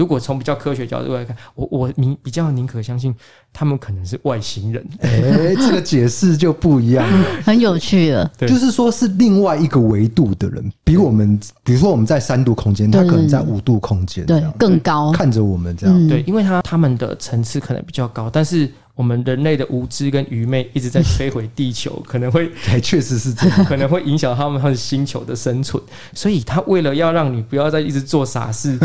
如果从比较科学角度来看，我我宁比较宁可相信他们可能是外星人。哎、欸，这个解释就不一样了，很有趣了。就是说是另外一个维度的人，比我们，比如说我们在三度空间，他可能在五度空间，对，更高，看着我们这样。对，因为他他们的层次可能比较高，但是我们人类的无知跟愚昧一直在摧毁地球，可能会，确实是这样，可能会影响他们他们星球的生存。所以他为了要让你不要再一直做傻事。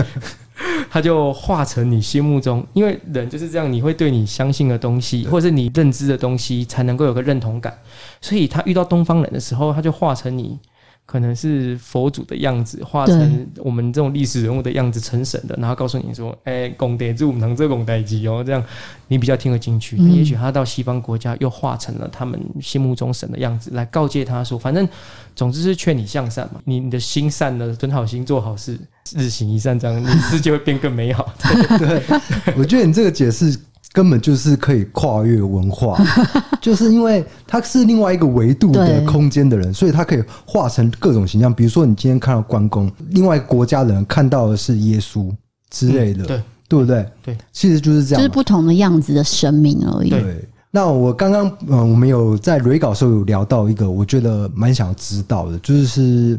他就化成你心目中，因为人就是这样，你会对你相信的东西，或者是你认知的东西，才能够有个认同感。所以他遇到东方人的时候，他就化成你可能是佛祖的样子，化成我们这种历史人物的样子，成神的，然后告诉你说：“哎，功德主，能这功德机哦。”这样你比较听得进去。也许他到西方国家又化成了他们心目中神的样子，来告诫他说：“反正总之是劝你向善嘛，你你的心善了，存好心，做好事。”日行一善，这样你世界会变更美好。对，对，我觉得你这个解释根本就是可以跨越文化，就是因为他是另外一个维度的空间的人，所以他可以化成各种形象。比如说，你今天看到关公，另外一个国家的人看到的是耶稣之类的，嗯、对，对不对？对，其实就是这样，就是不同的样子的神明而已。对，那我刚刚嗯，我们有在雷稿时候有聊到一个，我觉得蛮想知道的，就是。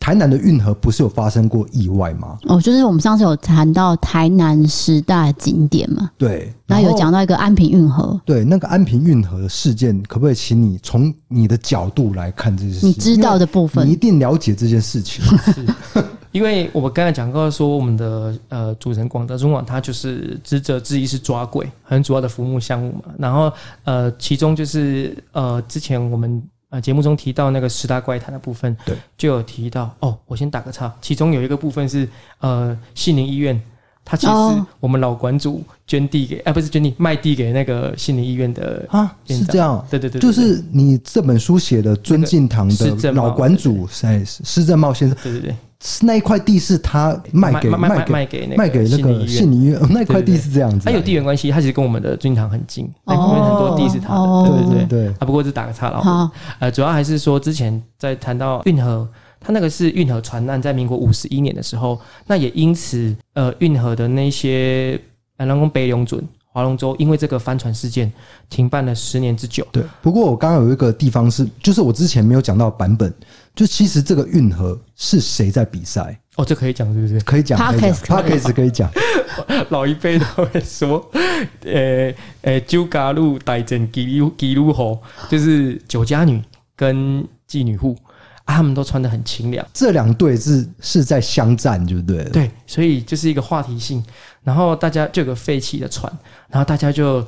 台南的运河不是有发生过意外吗？哦，就是我们上次有谈到台南十大景点嘛。对，然后有讲到一个安平运河。对，那个安平运河的事件，可不可以请你从你的角度来看这件事情？你知道的部分，你一定了解这件事情。是，因为我们刚才讲过说，我们的呃主持人广德中广，他就是职责之一是抓鬼，很主要的服务项目嘛。然后呃，其中就是呃，之前我们。啊，节目中提到那个十大怪谈的部分，对，就有提到哦。我先打个岔，其中有一个部分是呃，杏林医院，它其实我们老馆主捐地给，哎，不是捐地，卖地给那个杏林医院的啊，是这样，对对对，就是你这本书写的尊敬堂的老馆主，哎，施正茂先生，对对对。那一块地是他卖给卖卖给卖给那个信义医院，那块地是这样子。他有地缘关系，他其实跟我们的尊敬堂很近，那边很多地是他的。对对对。啊，不过是打个岔了。呃，主要还是说之前在谈到运河，他那个是运河船难，在民国五十一年的时候，那也因此，呃，运河的那些呃，人工北龙准。划龙舟因为这个帆船事件停办了十年之久。对，不过我刚刚有一个地方是，就是我之前没有讲到版本，就其实这个运河是谁在比赛？哦，这可以讲是不是？可以讲，Podcast 可以讲。老一辈都会说，呃呃，酒家路带进基路基路吼，就是酒家女跟妓女户。他们都穿的很清凉，这两队是是在相战，对不对？对，所以就是一个话题性，然后大家就有个废弃的船，然后大家就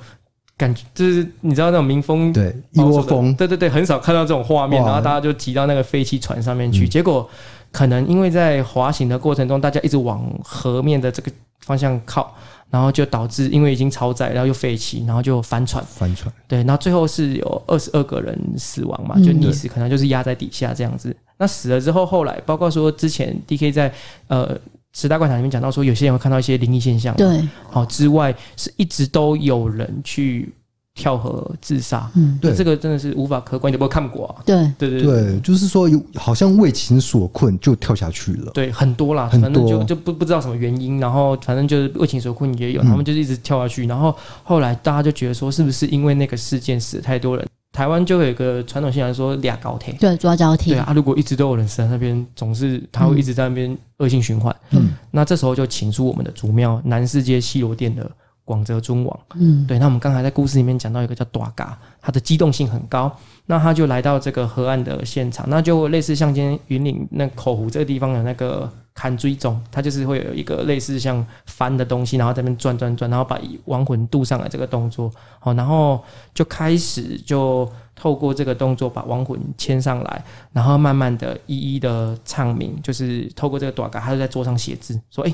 感觉就是你知道那种民风，对，一窝蜂，对对对，很少看到这种画面，然后大家就挤到那个废弃船上面去，结果可能因为在滑行的过程中，大家一直往河面的这个方向靠。然后就导致，因为已经超载，然后又废弃，然后就翻船。翻船。对，然后最后是有二十二个人死亡嘛，就溺死，可能就是压在底下这样子。那死了之后，后来包括说之前 DK 在呃十大怪谈里面讲到说，有些人会看到一些灵异现象。对。好，之外是一直都有人去。跳河自杀，嗯，对，这个真的是无法客观，你有没有看过啊？对，对，对，对，就是说有好像为情所困就跳下去了，对，很多啦，很多，反正就就不不知道什么原因，然后反正就是为情所困也有，他们就是一直跳下去，然后后来大家就觉得说，是不是因为那个事件死太多人？台湾就有一个传统信仰说俩高铁，对，抓交替，对啊，如果一直都有人死在那边，总是他会一直在那边恶性循环，嗯，那这时候就请出我们的祖庙南势街西罗殿的。广泽尊王，嗯，对，那我们刚才在故事里面讲到一个叫大嘎，他的机动性很高，那他就来到这个河岸的现场，那就类似像今天云岭那口湖这个地方的那个看追踪，它就是会有一个类似像帆的东西，然后在那边转转转，然后把亡魂渡上来这个动作，好，然后就开始就透过这个动作把亡魂牵上来，然后慢慢的一一的唱名，就是透过这个短嘎，他就在桌上写字，说，哎，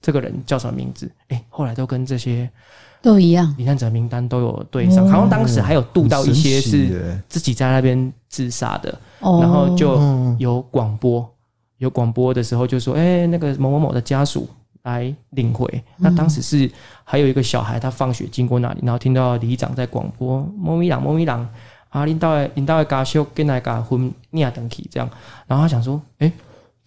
这个人叫什么名字？哎，后来都跟这些都一样，罹难者名单都有对上，好像当时还有渡到一些是自己在那边自杀的，然后就有广播。有广播的时候就说：“哎、欸，那个某某某的家属来领回。”那当时是还有一个小孩，他放学经过那里，然后听到里长在广播：“猫咪郎，猫咪郎啊，领导领导的家属跟那个婚你啊登记这样。”然后他想说：“哎、欸，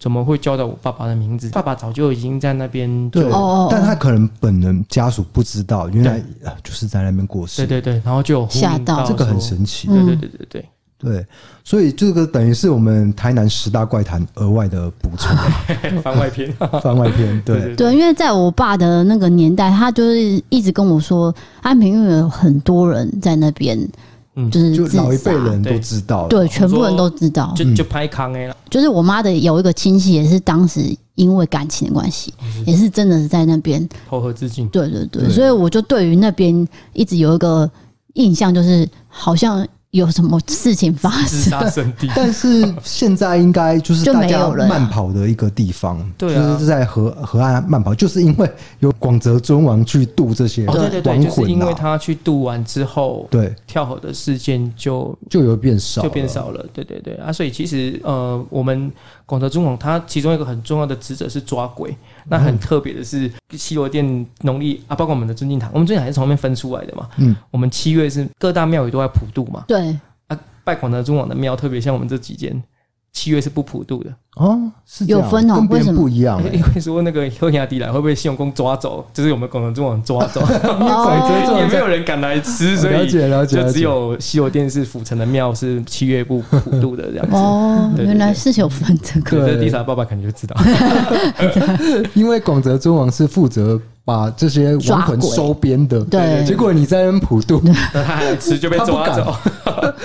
怎么会叫到我爸爸的名字？爸爸早就已经在那边。”对，但他可能本人家属不知道，原来就是在那边过世。对对对，然后就吓到，这个很神奇。对对对对对。对，所以这个等于是我们台南十大怪谈额外的补充，番外篇，番外篇。对对，对，因为在我爸的那个年代，他就是一直跟我说，安平因为有很多人在那边，嗯，就是就老一辈人都知道，对，全部人都知道，就就拍康 A 了。就是我妈的有一个亲戚，也是当时因为感情的关系，也是真的是在那边投河自尽。对对。对，所以我就对于那边一直有一个印象，就是好像。有什么事情发生？但是现在应该就是大家慢跑的一个地方，对，就是在河河岸慢跑，就是因为有广泽尊王去渡这些亡魂，对对对，就是因为他去渡完之后，对。跳河的事件就就有变少，就变少了，对对对。啊，所以其实呃，我们广德中王他其中一个很重要的职责是抓鬼。那很特别的是，西罗殿农历啊，包括我们的尊敬堂，我们尊敬堂是从那边分出来的嘛。嗯，我们七月是各大庙宇都在普渡嘛。对啊，拜广德中王的庙，特别像我们这几间，七月是不普渡的哦。是有分哦，为什么不一样？因为说那个后亚迪来会被信用公抓走？就是我们广泽尊王抓走，也没有人敢来吃，所以了解了解，就只有西游殿是府城的庙是七月不普渡的这样子。哦，原来是有分这个。这丽莎爸爸肯定就知道，因为广泽尊王是负责把这些亡魂收编的，对。结果你在普渡，那他还来吃就被抓走，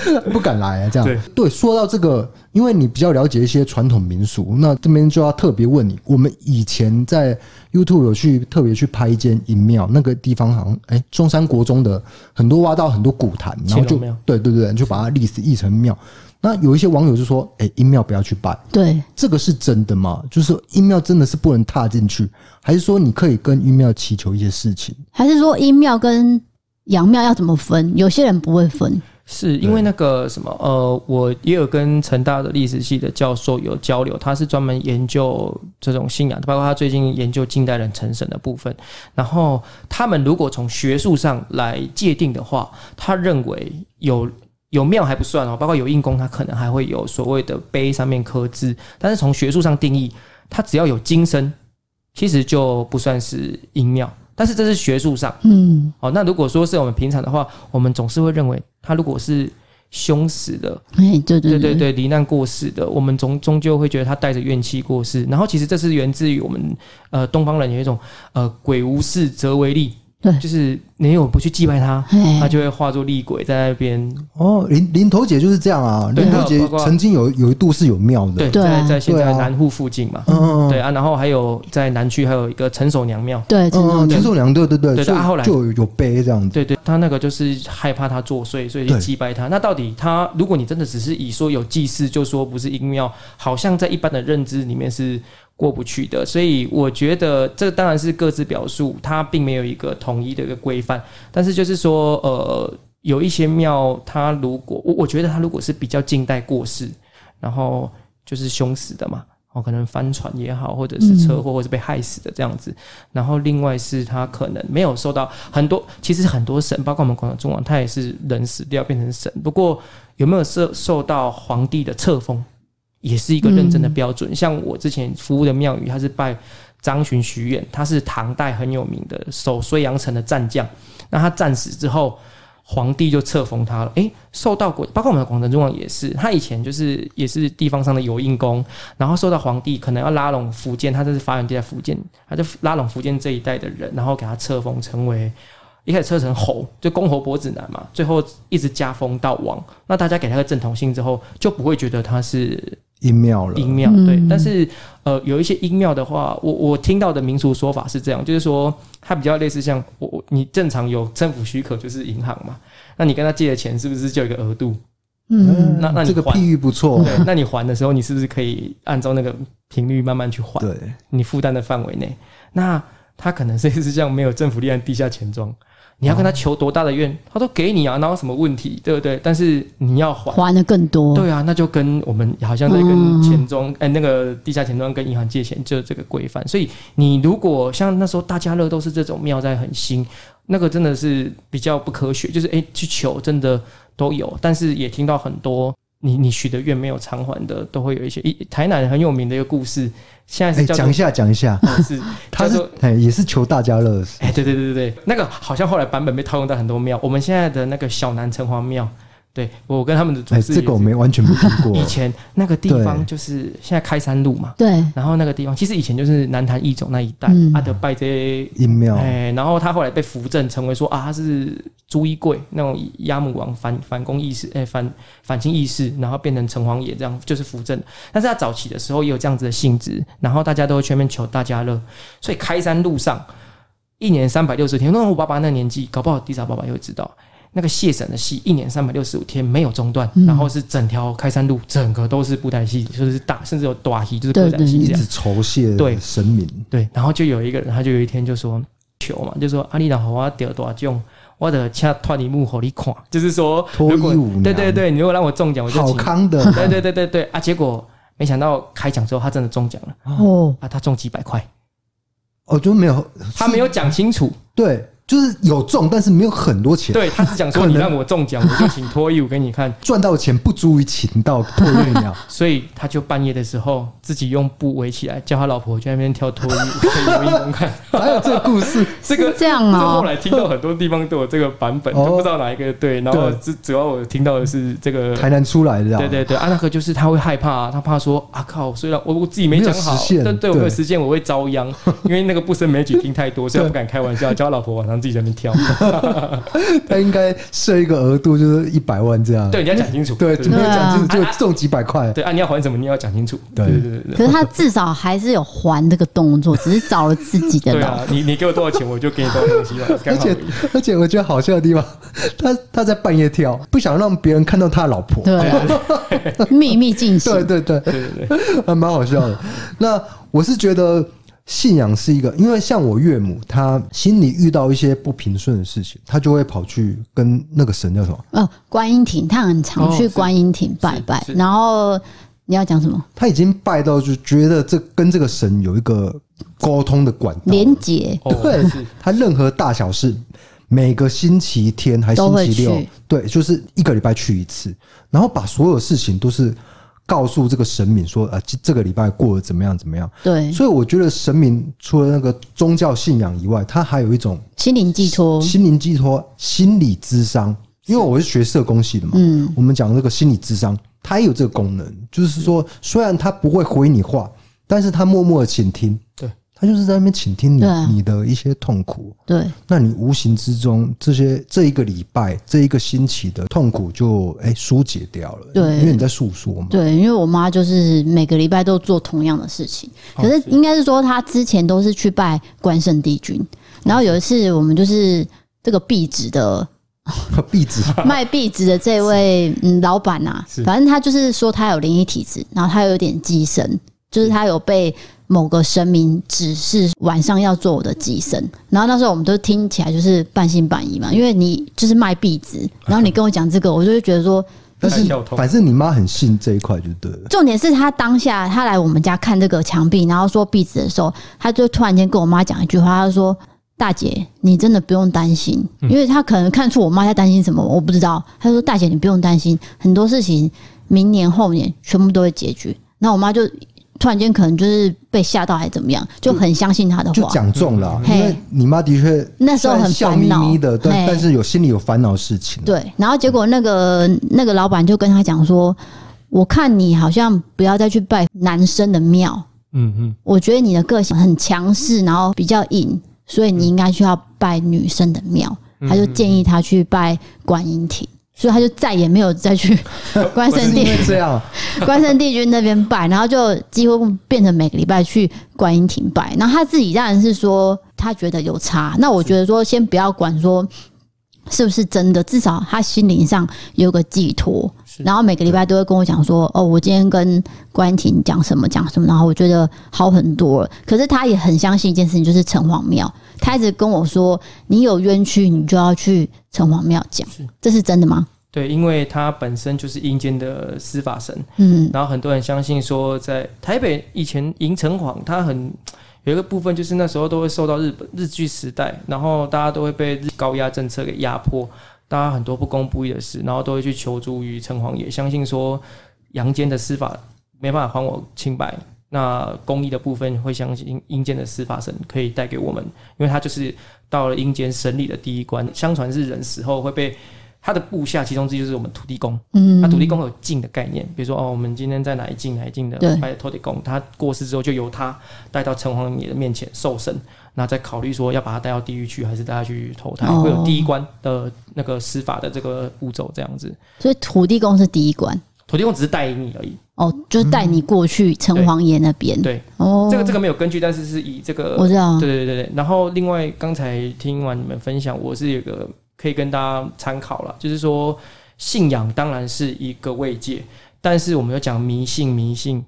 不敢来啊！这样对。说到这个，因为你比较了解一些传统民俗，那。这边就要特别问你，我们以前在 YouTube 有去特别去拍一间阴庙，那个地方好像哎、欸，中山国中的很多挖到很多古坛，然后就对对对，就把它历史译成庙。那有一些网友就说，哎、欸，阴庙不要去拜，对，这个是真的吗？就是阴庙真的是不能踏进去，还是说你可以跟阴庙祈求一些事情？还是说阴庙跟阳庙要怎么分？有些人不会分。是因为那个什么呃，我也有跟成大的历史系的教授有交流，他是专门研究这种信仰，包括他最近研究近代人成神的部分。然后他们如果从学术上来界定的话，他认为有有庙还不算哦，包括有硬功，他可能还会有所谓的碑上面刻字。但是从学术上定义，他只要有金身，其实就不算是阴庙。但是这是学术上，嗯，好，那如果说是我们平常的话，我们总是会认为他如果是凶死的，哎，对对对对，罹难过世的，我们终终究会觉得他带着怨气过世。然后其实这是源自于我们呃东方人有一种呃鬼无事则为厉。对，就是你有不去祭拜他，他就会化作厉鬼在那边。哦，林林头姐就是这样啊。林头姐曾经有有一度是有庙的，对，在在现在南户附近嘛。嗯，对啊，然后还有在南区还有一个陈守娘庙。对，陈守娘，对对对。对，后来就有碑这样子。对对，他那个就是害怕他作祟，所以就祭拜他。那到底他，如果你真的只是以说有祭祀，就说不是阴庙，好像在一般的认知里面是。过不去的，所以我觉得这当然是各自表述，它并没有一个统一的一个规范。但是就是说，呃，有一些庙，它如果我我觉得它如果是比较近代过世，然后就是凶死的嘛，哦，可能翻船也好，或者是车祸，或者是被害死的这样子。然后另外是他可能没有受到很多，其实很多神，包括我们广东中王，他也是人死掉变成神。不过有没有受受到皇帝的册封？也是一个认证的标准。像我之前服务的庙宇，他是拜张巡许远，他是唐代很有名的守睢阳城的战将。那他战死之后，皇帝就册封他了。诶，受到过，包括我们的广泽尊王也是，他以前就是也是地方上的有应公，然后受到皇帝可能要拉拢福建，他这是发源地在福建，他就拉拢福建这一带的人，然后给他册封成为。一开始车成侯，就公侯伯子男嘛，最后一直加封到王。那大家给他个正统性之后，就不会觉得他是阴庙了，阴庙对。但是呃，有一些阴庙的话，我我听到的民俗说法是这样，就是说它比较类似像我我你正常有政府许可就是银行嘛，那你跟他借的钱是不是就有一个额度？嗯，那那你这个譬喻不错。对，那你还的时候，你是不是可以按照那个频率慢慢去还？对，你负担的范围内。那他可能是是像，没有政府立案地下钱庄，你要跟他求多大的愿，他都给你啊，哪有什么问题，对不对？但是你要还，还的更多。对啊，那就跟我们好像在跟钱庄，哎，那个地下钱庄跟银行借钱，就这个规范。所以你如果像那时候大家乐都是这种妙在很新，那个真的是比较不科学，就是哎去求真的。都有，但是也听到很多你你许的愿没有偿还的，都会有一些。一台南很有名的一个故事，现在是讲、欸、一下讲一下，是 他是哎也是求大家乐，哎对对对对对，那个好像后来版本被套用到很多庙，我们现在的那个小南城隍庙。对，我跟他们的主持、欸，这个我没完全没听过。以前那个地方就是现在开山路嘛，对。然后那个地方其实以前就是南坛义总那一带，阿德拜这些阴庙。哎，然后他后来被扶正，成为说啊，他是朱一贵那种押木王反反攻义士，哎，反反清义士，然后变成城隍爷这样，就是扶正。但是他早期的时候也有这样子的性质，然后大家都会全面求大家乐，所以开山路上一年三百六十天，那我爸爸那年纪，搞不好地傻爸爸也会知道。那个谢神的戏，一年三百六十五天没有中断，嗯、然后是整条开山路，整个都是布袋戏，就是大，甚至有大戏，就是布袋戏这样。一直酬谢对。神明。对，对，然后就有一个人，他就有一天就说求嘛，就说阿里郎好啊，得大奖，我的掐脱衣舞给你看，就是说脱衣舞，对对对，你如果让我中奖，我就好康的，对对对对对啊！结果没想到开奖之后，他真的中奖了。哦。啊，他中几百块，哦，就没有，他没有讲清楚，对。就是有中，但是没有很多钱。对，他是讲说，你让我中奖，我就请脱衣舞给你看。赚到钱不足以请到脱衣舞，所以他就半夜的时候自己用布围起来，叫他老婆去那边跳脱衣舞给脱衣舞看。还有这个故事，这个这样啊。后来听到很多地方都有这个版本，都不知道哪一个对。然后主主要我听到的是这个台南出来的。对对对，啊，那个就是他会害怕，他怕说啊靠，虽然我我自己没讲好，但对我没有实现，我会遭殃。因为那个不胜枚举听太多，所以我不敢开玩笑，叫他老婆晚上自己在那边跳。他应该设一个额度，就是一百万这样。对，你要讲清楚。对，没有讲清楚，就中几百块。对啊，你要还什么？你要讲清楚。对对对。可是他至少还是有还这个动作，只是找了自己的。对啊，你你给我多少钱，我就给你多少东西。而且而且，我觉得好笑的地方，他他在半夜跳，不想让别人看到他老婆。对，秘密进行。对对对对对对，还蛮好笑的。那我是觉得。信仰是一个，因为像我岳母，她心里遇到一些不平顺的事情，她就会跑去跟那个神叫什么？哦，观音亭，她很常去观音亭拜拜。然后你要讲什么？她已经拜到就觉得这跟这个神有一个沟通的管道连接。对，她任何大小事，每个星期天还星期六，对，就是一个礼拜去一次，然后把所有事情都是。告诉这个神明说，呃，这个礼拜过得怎么样？怎么样？对，所以我觉得神明除了那个宗教信仰以外，他还有一种心灵寄托、心灵寄托、心理智商。因为我是学社工系的嘛，嗯，我们讲这个心理智商，它也有这个功能，就是说，虽然他不会回你话，但是他默默的倾听。对。他就是在那边倾听你你的一些痛苦，对，那你无形之中这些这一个礼拜这一个星期的痛苦就哎疏解掉了，对，因为你在诉说嘛，对，因为我妈就是每个礼拜都做同样的事情，可是应该是说她之前都是去拜关圣帝君，然后有一次我们就是这个壁纸的 壁纸。卖壁纸的这位嗯老板啊，反正他就是说他有灵异体质，然后他有点寄生，就是。他有被。某个神明指示晚上要做我的寄生，然后那时候我们都听起来就是半信半疑嘛，因为你就是卖壁纸，然后你跟我讲这个，我就会觉得说，但是反正你妈很信这一块就对了。重点是她当下她来我们家看这个墙壁，然后说壁纸的时候，她就突然间跟我妈讲一句话，她说：“大姐，你真的不用担心，因为她可能看出我妈在担心什么，我不知道。”她说：“大姐，你不用担心，很多事情明年后年全部都会解决。”那我妈就。突然间可能就是被吓到还是怎么样，就很相信他的话，就讲中了。因为你妈的确那时候很烦恼的，但但是有心里有烦恼事情。对，然后结果那个那个老板就跟他讲说：“我看你好像不要再去拜男生的庙，嗯嗯，我觉得你的个性很强势，然后比较硬，所以你应该需要拜女生的庙。”他就建议他去拜观音亭。所以他就再也没有再去 关圣帝君这样，关圣帝君那边拜，然后就几乎变成每个礼拜去观音亭拜。然后他自己当然是说他觉得有差，那我觉得说先不要管说是不是真的，至少他心灵上有个寄托。然后每个礼拜都会跟我讲说，哦，我今天跟关音亭讲什么讲什么，然后我觉得好很多了。可是他也很相信一件事情，就是城隍庙。他一直跟我说，你有冤屈，你就要去城隍庙讲，这是真的吗？对，因为他本身就是阴间的司法神，嗯，然后很多人相信说，在台北以前迎城隍，他很有一个部分，就是那时候都会受到日本日据时代，然后大家都会被日高压政策给压迫。大家很多不公不义的事，然后都会去求助于城隍爷，相信说阳间的司法没办法还我清白，那公益的部分会相信阴间的司法神可以带给我们，因为他就是到了阴间审理的第一关。相传是人死后会被他的部下，其中之一就是我们土地公。嗯，那土地公有境的概念，比如说哦，我们今天在哪一境哪一进的拜土地公，他过世之后就由他带到城隍爷的面前受审。那再考虑说要把他带到地狱去，还是带他去投胎，会有第一关的那个司法的这个步骤这样子。所以土地公是第一关，土地公只是带你而已。哦，就是带你过去城隍爷那边。对，哦，这个这个没有根据，但是是以这个我知道。对对对对。然后另外刚才听完你们分享，我是有个可以跟大家参考了，就是说信仰当然是一个慰藉，但是我们要讲迷信，迷信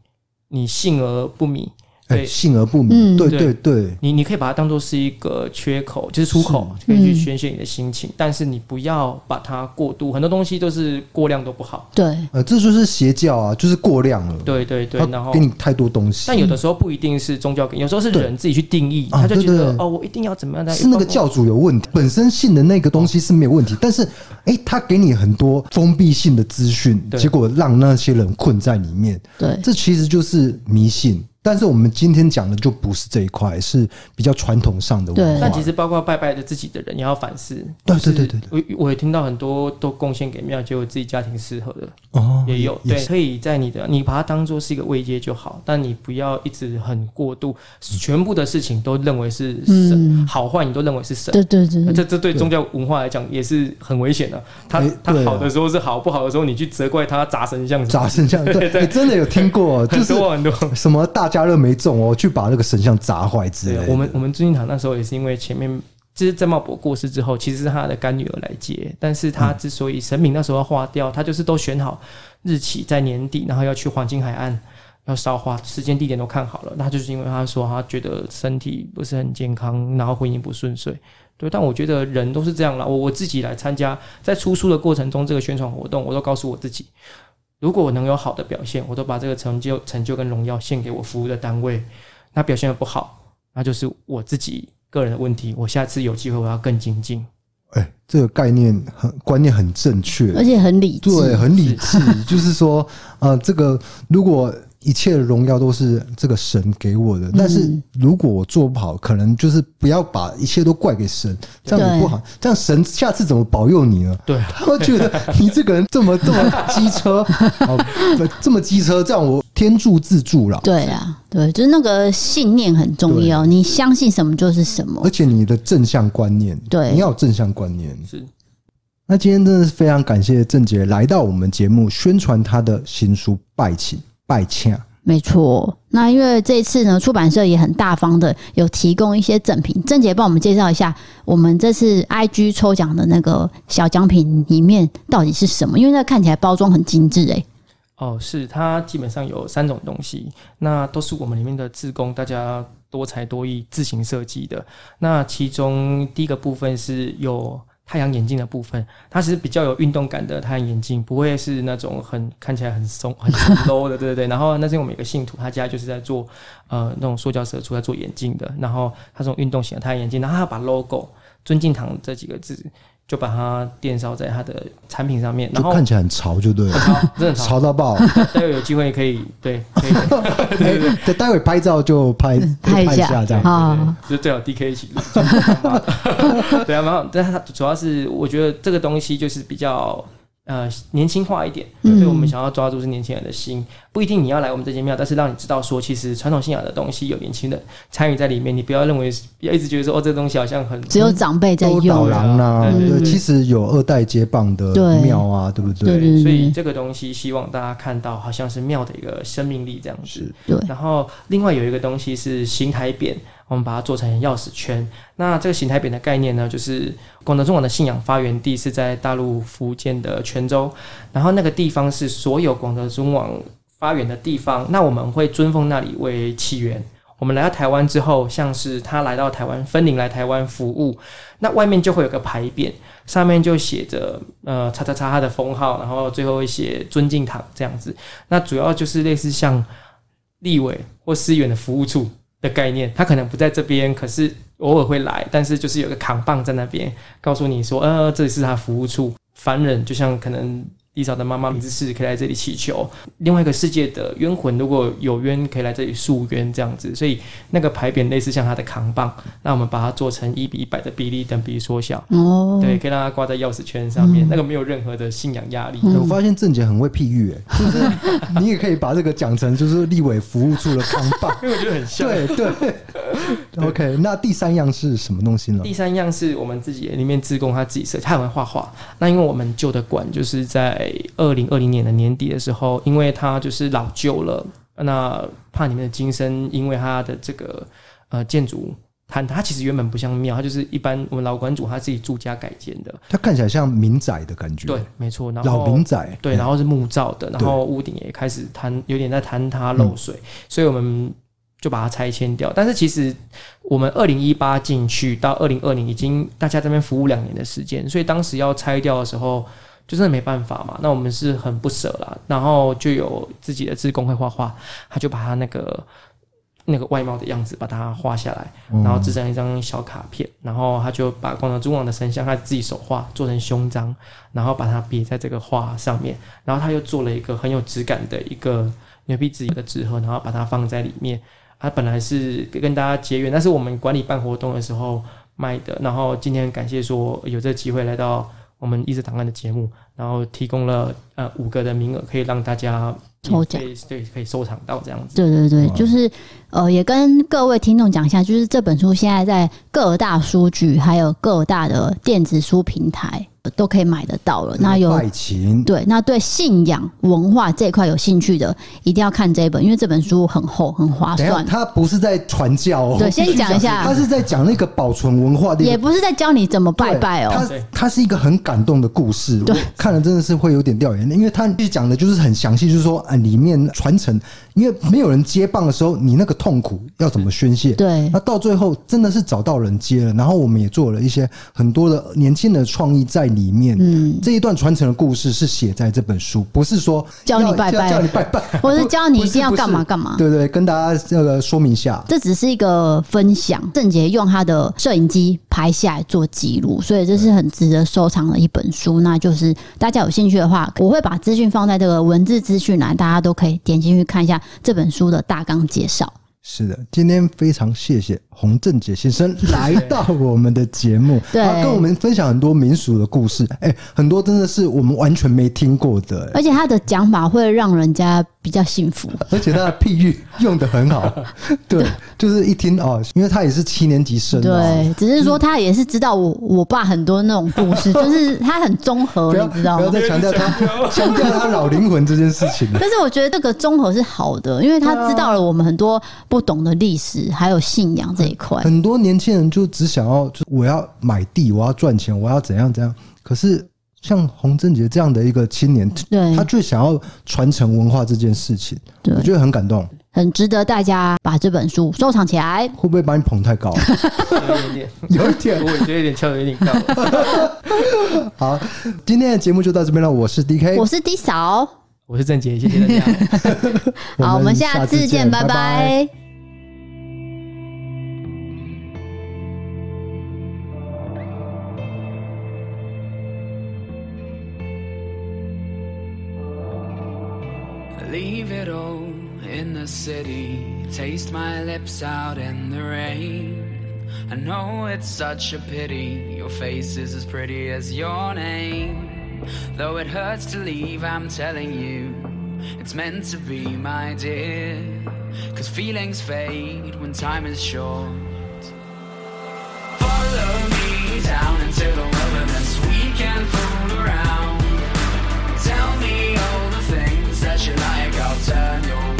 你信而不迷。对，信而不迷。对对对，你你可以把它当做是一个缺口，就是出口，可以去宣泄你的心情。但是你不要把它过度，很多东西都是过量都不好。对，呃，这就是邪教啊，就是过量了。对对对，然后给你太多东西。但有的时候不一定是宗教给，有时候是人自己去定义，他就觉得哦，我一定要怎么样？是那个教主有问题，本身信的那个东西是没有问题，但是哎，他给你很多封闭性的资讯，结果让那些人困在里面。对，这其实就是迷信。但是我们今天讲的就不是这一块，是比较传统上的文化。但其实包括拜拜的自己的人也要反思。对对对对，我我也听到很多都贡献给庙，结果自己家庭适合的哦，也有。对，可以在你的你把它当做是一个慰藉就好，但你不要一直很过度，全部的事情都认为是神，好坏你都认为是神。对对对，这这对宗教文化来讲也是很危险的。他他好的时候是好，不好的时候你去责怪他砸神像，砸神像。对 对，你真的有听过？就是很多什么大。家乐没中哦，去把那个神像砸坏之类的。我们我们尊敬堂那时候也是因为前面就是郑茂伯过世之后，其实是他的干女儿来接。但是他之所以神明那时候要化掉，他就是都选好日期在年底，然后要去黄金海岸要烧化，时间地点都看好了。那就是因为他说他觉得身体不是很健康，然后婚姻不顺遂。对，但我觉得人都是这样啦。我我自己来参加在出书的过程中，这个宣传活动，我都告诉我自己。如果我能有好的表现，我都把这个成就、成就跟荣耀献给我服务的单位。那表现的不好，那就是我自己个人的问题。我下次有机会，我要更精进。哎、欸，这个概念很观念很正确，而且很理智，对，很理智。是就是说，呃，这个如果。一切的荣耀都是这个神给我的，但是如果我做不好，可能就是不要把一切都怪给神，这样子不好。这样神下次怎么保佑你呢？对，他会觉得 你这个人这么这么机车，这么机车，这样我天助自助了。对啊，对，就是那个信念很重要，你相信什么就是什么，而且你的正向观念，对，你要有正向观念。是。那今天真的是非常感谢郑杰来到我们节目，宣传他的新书《拜请》。拜请，没错。那因为这一次呢，出版社也很大方的有提供一些赠品。郑姐帮我们介绍一下，我们这次 IG 抽奖的那个小奖品里面到底是什么？因为那看起来包装很精致哎。哦，是它基本上有三种东西，那都是我们里面的自工大家多才多艺自行设计的。那其中第一个部分是有。太阳眼镜的部分，它是比较有运动感的太阳眼镜，不会是那种很看起来很松、很 low 的，对对对。然后那是我们有个信徒，他家就是在做呃那种塑胶蛇出来做眼镜的，然后他这种运动型的太阳眼镜，然后他要把 logo“ 尊敬堂”这几个字。就把它电烧在它的产品上面，然后看起来很潮，就对了，真的潮。到爆。待会有机会可以，对，可以，对对对，待会拍照就拍拍一下。这样，啊，就最好 DK 一起。对啊，蛮好，但它主要是我觉得这个东西就是比较呃年轻化一点，所以我们想要抓住是年轻人的心，不一定你要来我们这间庙，但是让你知道说，其实传统信仰的东西有年轻人参与在里面。你不要认为，不要一直觉得说，哦，这个东西好像很只有长辈在用。导廊啊，对，其实有二代接棒的庙啊，对不对？对，所以这个东西希望大家看到，好像是庙的一个生命力这样子。对。然后另外有一个东西是形台匾，我们把它做成钥匙圈。那这个形台匾的概念呢，就是广德中网的信仰发源地是在大陆福建的泉州，然后那个地方是所有广德中网。发源的地方，那我们会尊奉那里为起源。我们来到台湾之后，像是他来到台湾分灵来台湾服务，那外面就会有个牌匾，上面就写着呃叉叉叉他的封号，然后最后会写尊敬堂这样子。那主要就是类似像立委或司员的服务处的概念，他可能不在这边，可是偶尔会来，但是就是有个扛棒在那边，告诉你说，呃，这里是他服务处。凡人就像可能。地嫂的妈妈名字是可以来这里祈求，另外一个世界的冤魂如果有冤可以来这里诉冤这样子，所以那个牌匾类似像他的扛棒，那我们把它做成一比一百的比例等比例缩小哦，对，可以让它挂在钥匙圈上面，嗯、那个没有任何的信仰压力。嗯、我发现郑姐很会譬喻，哎，就是你也可以把这个讲成就是立委服务处的扛棒，因为我觉得很像。对 对，对，OK，那第三样是什么东西呢？第三样是我们自己里面自工他自己设计，他很会画画。那因为我们旧的馆就是在。在二零二零年的年底的时候，因为它就是老旧了，那怕里面的金身，因为它的这个呃建筑，它它其实原本不像庙，它就是一般我们老馆主他自己住家改建的，它看起来像民宅的感觉。对，没错，然后老民宅，对，然后是木造的，然后屋顶也开始坍，有点在坍塌漏水，嗯、所以我们就把它拆迁掉。但是其实我们二零一八进去到二零二零，已经大家这边服务两年的时间，所以当时要拆掉的时候。就真的没办法嘛，那我们是很不舍啦，然后就有自己的自工会画画，他就把他那个那个外貌的样子把它画下来，然后制成一张小卡片，然后他就把广德中王的神像他自己手画做成胸章，然后把它别在这个画上面，然后他又做了一个很有质感的一个牛皮纸的纸盒，然后把它放在里面。他本来是跟大家结缘，但是我们管理办活动的时候卖的，然后今天感谢说有这个机会来到。我们一直档案的节目，然后提供了呃五个的名额，可以让大家抽奖，对，可以收藏到这样子。对对对，就是呃，也跟各位听众讲一下，就是这本书现在在各大书局，还有各大的电子书平台。都可以买得到了。那有对，那对信仰文化这一块有兴趣的，一定要看这一本，因为这本书很厚，很划算。他不是在传教哦，对，先讲一下，他是在讲那个保存文化的，也不是在教你怎么拜拜哦。他他是一个很感动的故事，对，看了真的是会有点掉眼泪，因为他讲的就是很详细，就是说啊，里面传承，因为没有人接棒的时候，你那个痛苦要怎么宣泄？对，那到最后真的是找到人接了，然后我们也做了一些很多的年轻的创意在。里面，嗯，这一段传承的故事是写在这本书，不是说教你拜拜，教你拜拜，或是教你一定要干嘛干嘛。对对，跟大家这个说明一下，这只是一个分享。郑杰用他的摄影机拍下来做记录，所以这是很值得收藏的一本书。那就是大家有兴趣的话，我会把资讯放在这个文字资讯栏，大家都可以点进去看一下这本书的大纲介绍。是的，今天非常谢谢洪正杰先生 来到我们的节目，对，跟我们分享很多民俗的故事，哎、欸，很多真的是我们完全没听过的，而且他的讲法会让人家比较幸福，而且他的譬喻用的很好，对，就是一听哦，因为他也是七年级生，对，只是说他也是知道我我爸很多那种故事，就是他很综合，你知道吗？不要再强调他强调他老灵魂这件事情，但是我觉得这个综合是好的，因为他知道了我们很多不懂的历史，还有信仰这一块。很多年轻人就只想要，就我要买地，我要赚钱，我要怎样怎样。可是像洪正杰这样的一个青年，对，他最想要传承文化这件事情，我觉得很感动，很值得大家把这本书收藏起来。会不会把你捧太高？有一点点，有一点，我觉得有点翘得有点高。好，今天的节目就到这边了。我是 DK，我是 D 嫂，我是郑杰，谢谢大家。好，我们下次见，拜拜。拜拜 city. Taste my lips out in the rain. I know it's such a pity. Your face is as pretty as your name. Though it hurts to leave, I'm telling you. it's meant to be, my dear. Cause feelings fade when time is short. Follow me down into the wilderness, we can fool around. Tell me all the things that you like, I'll turn your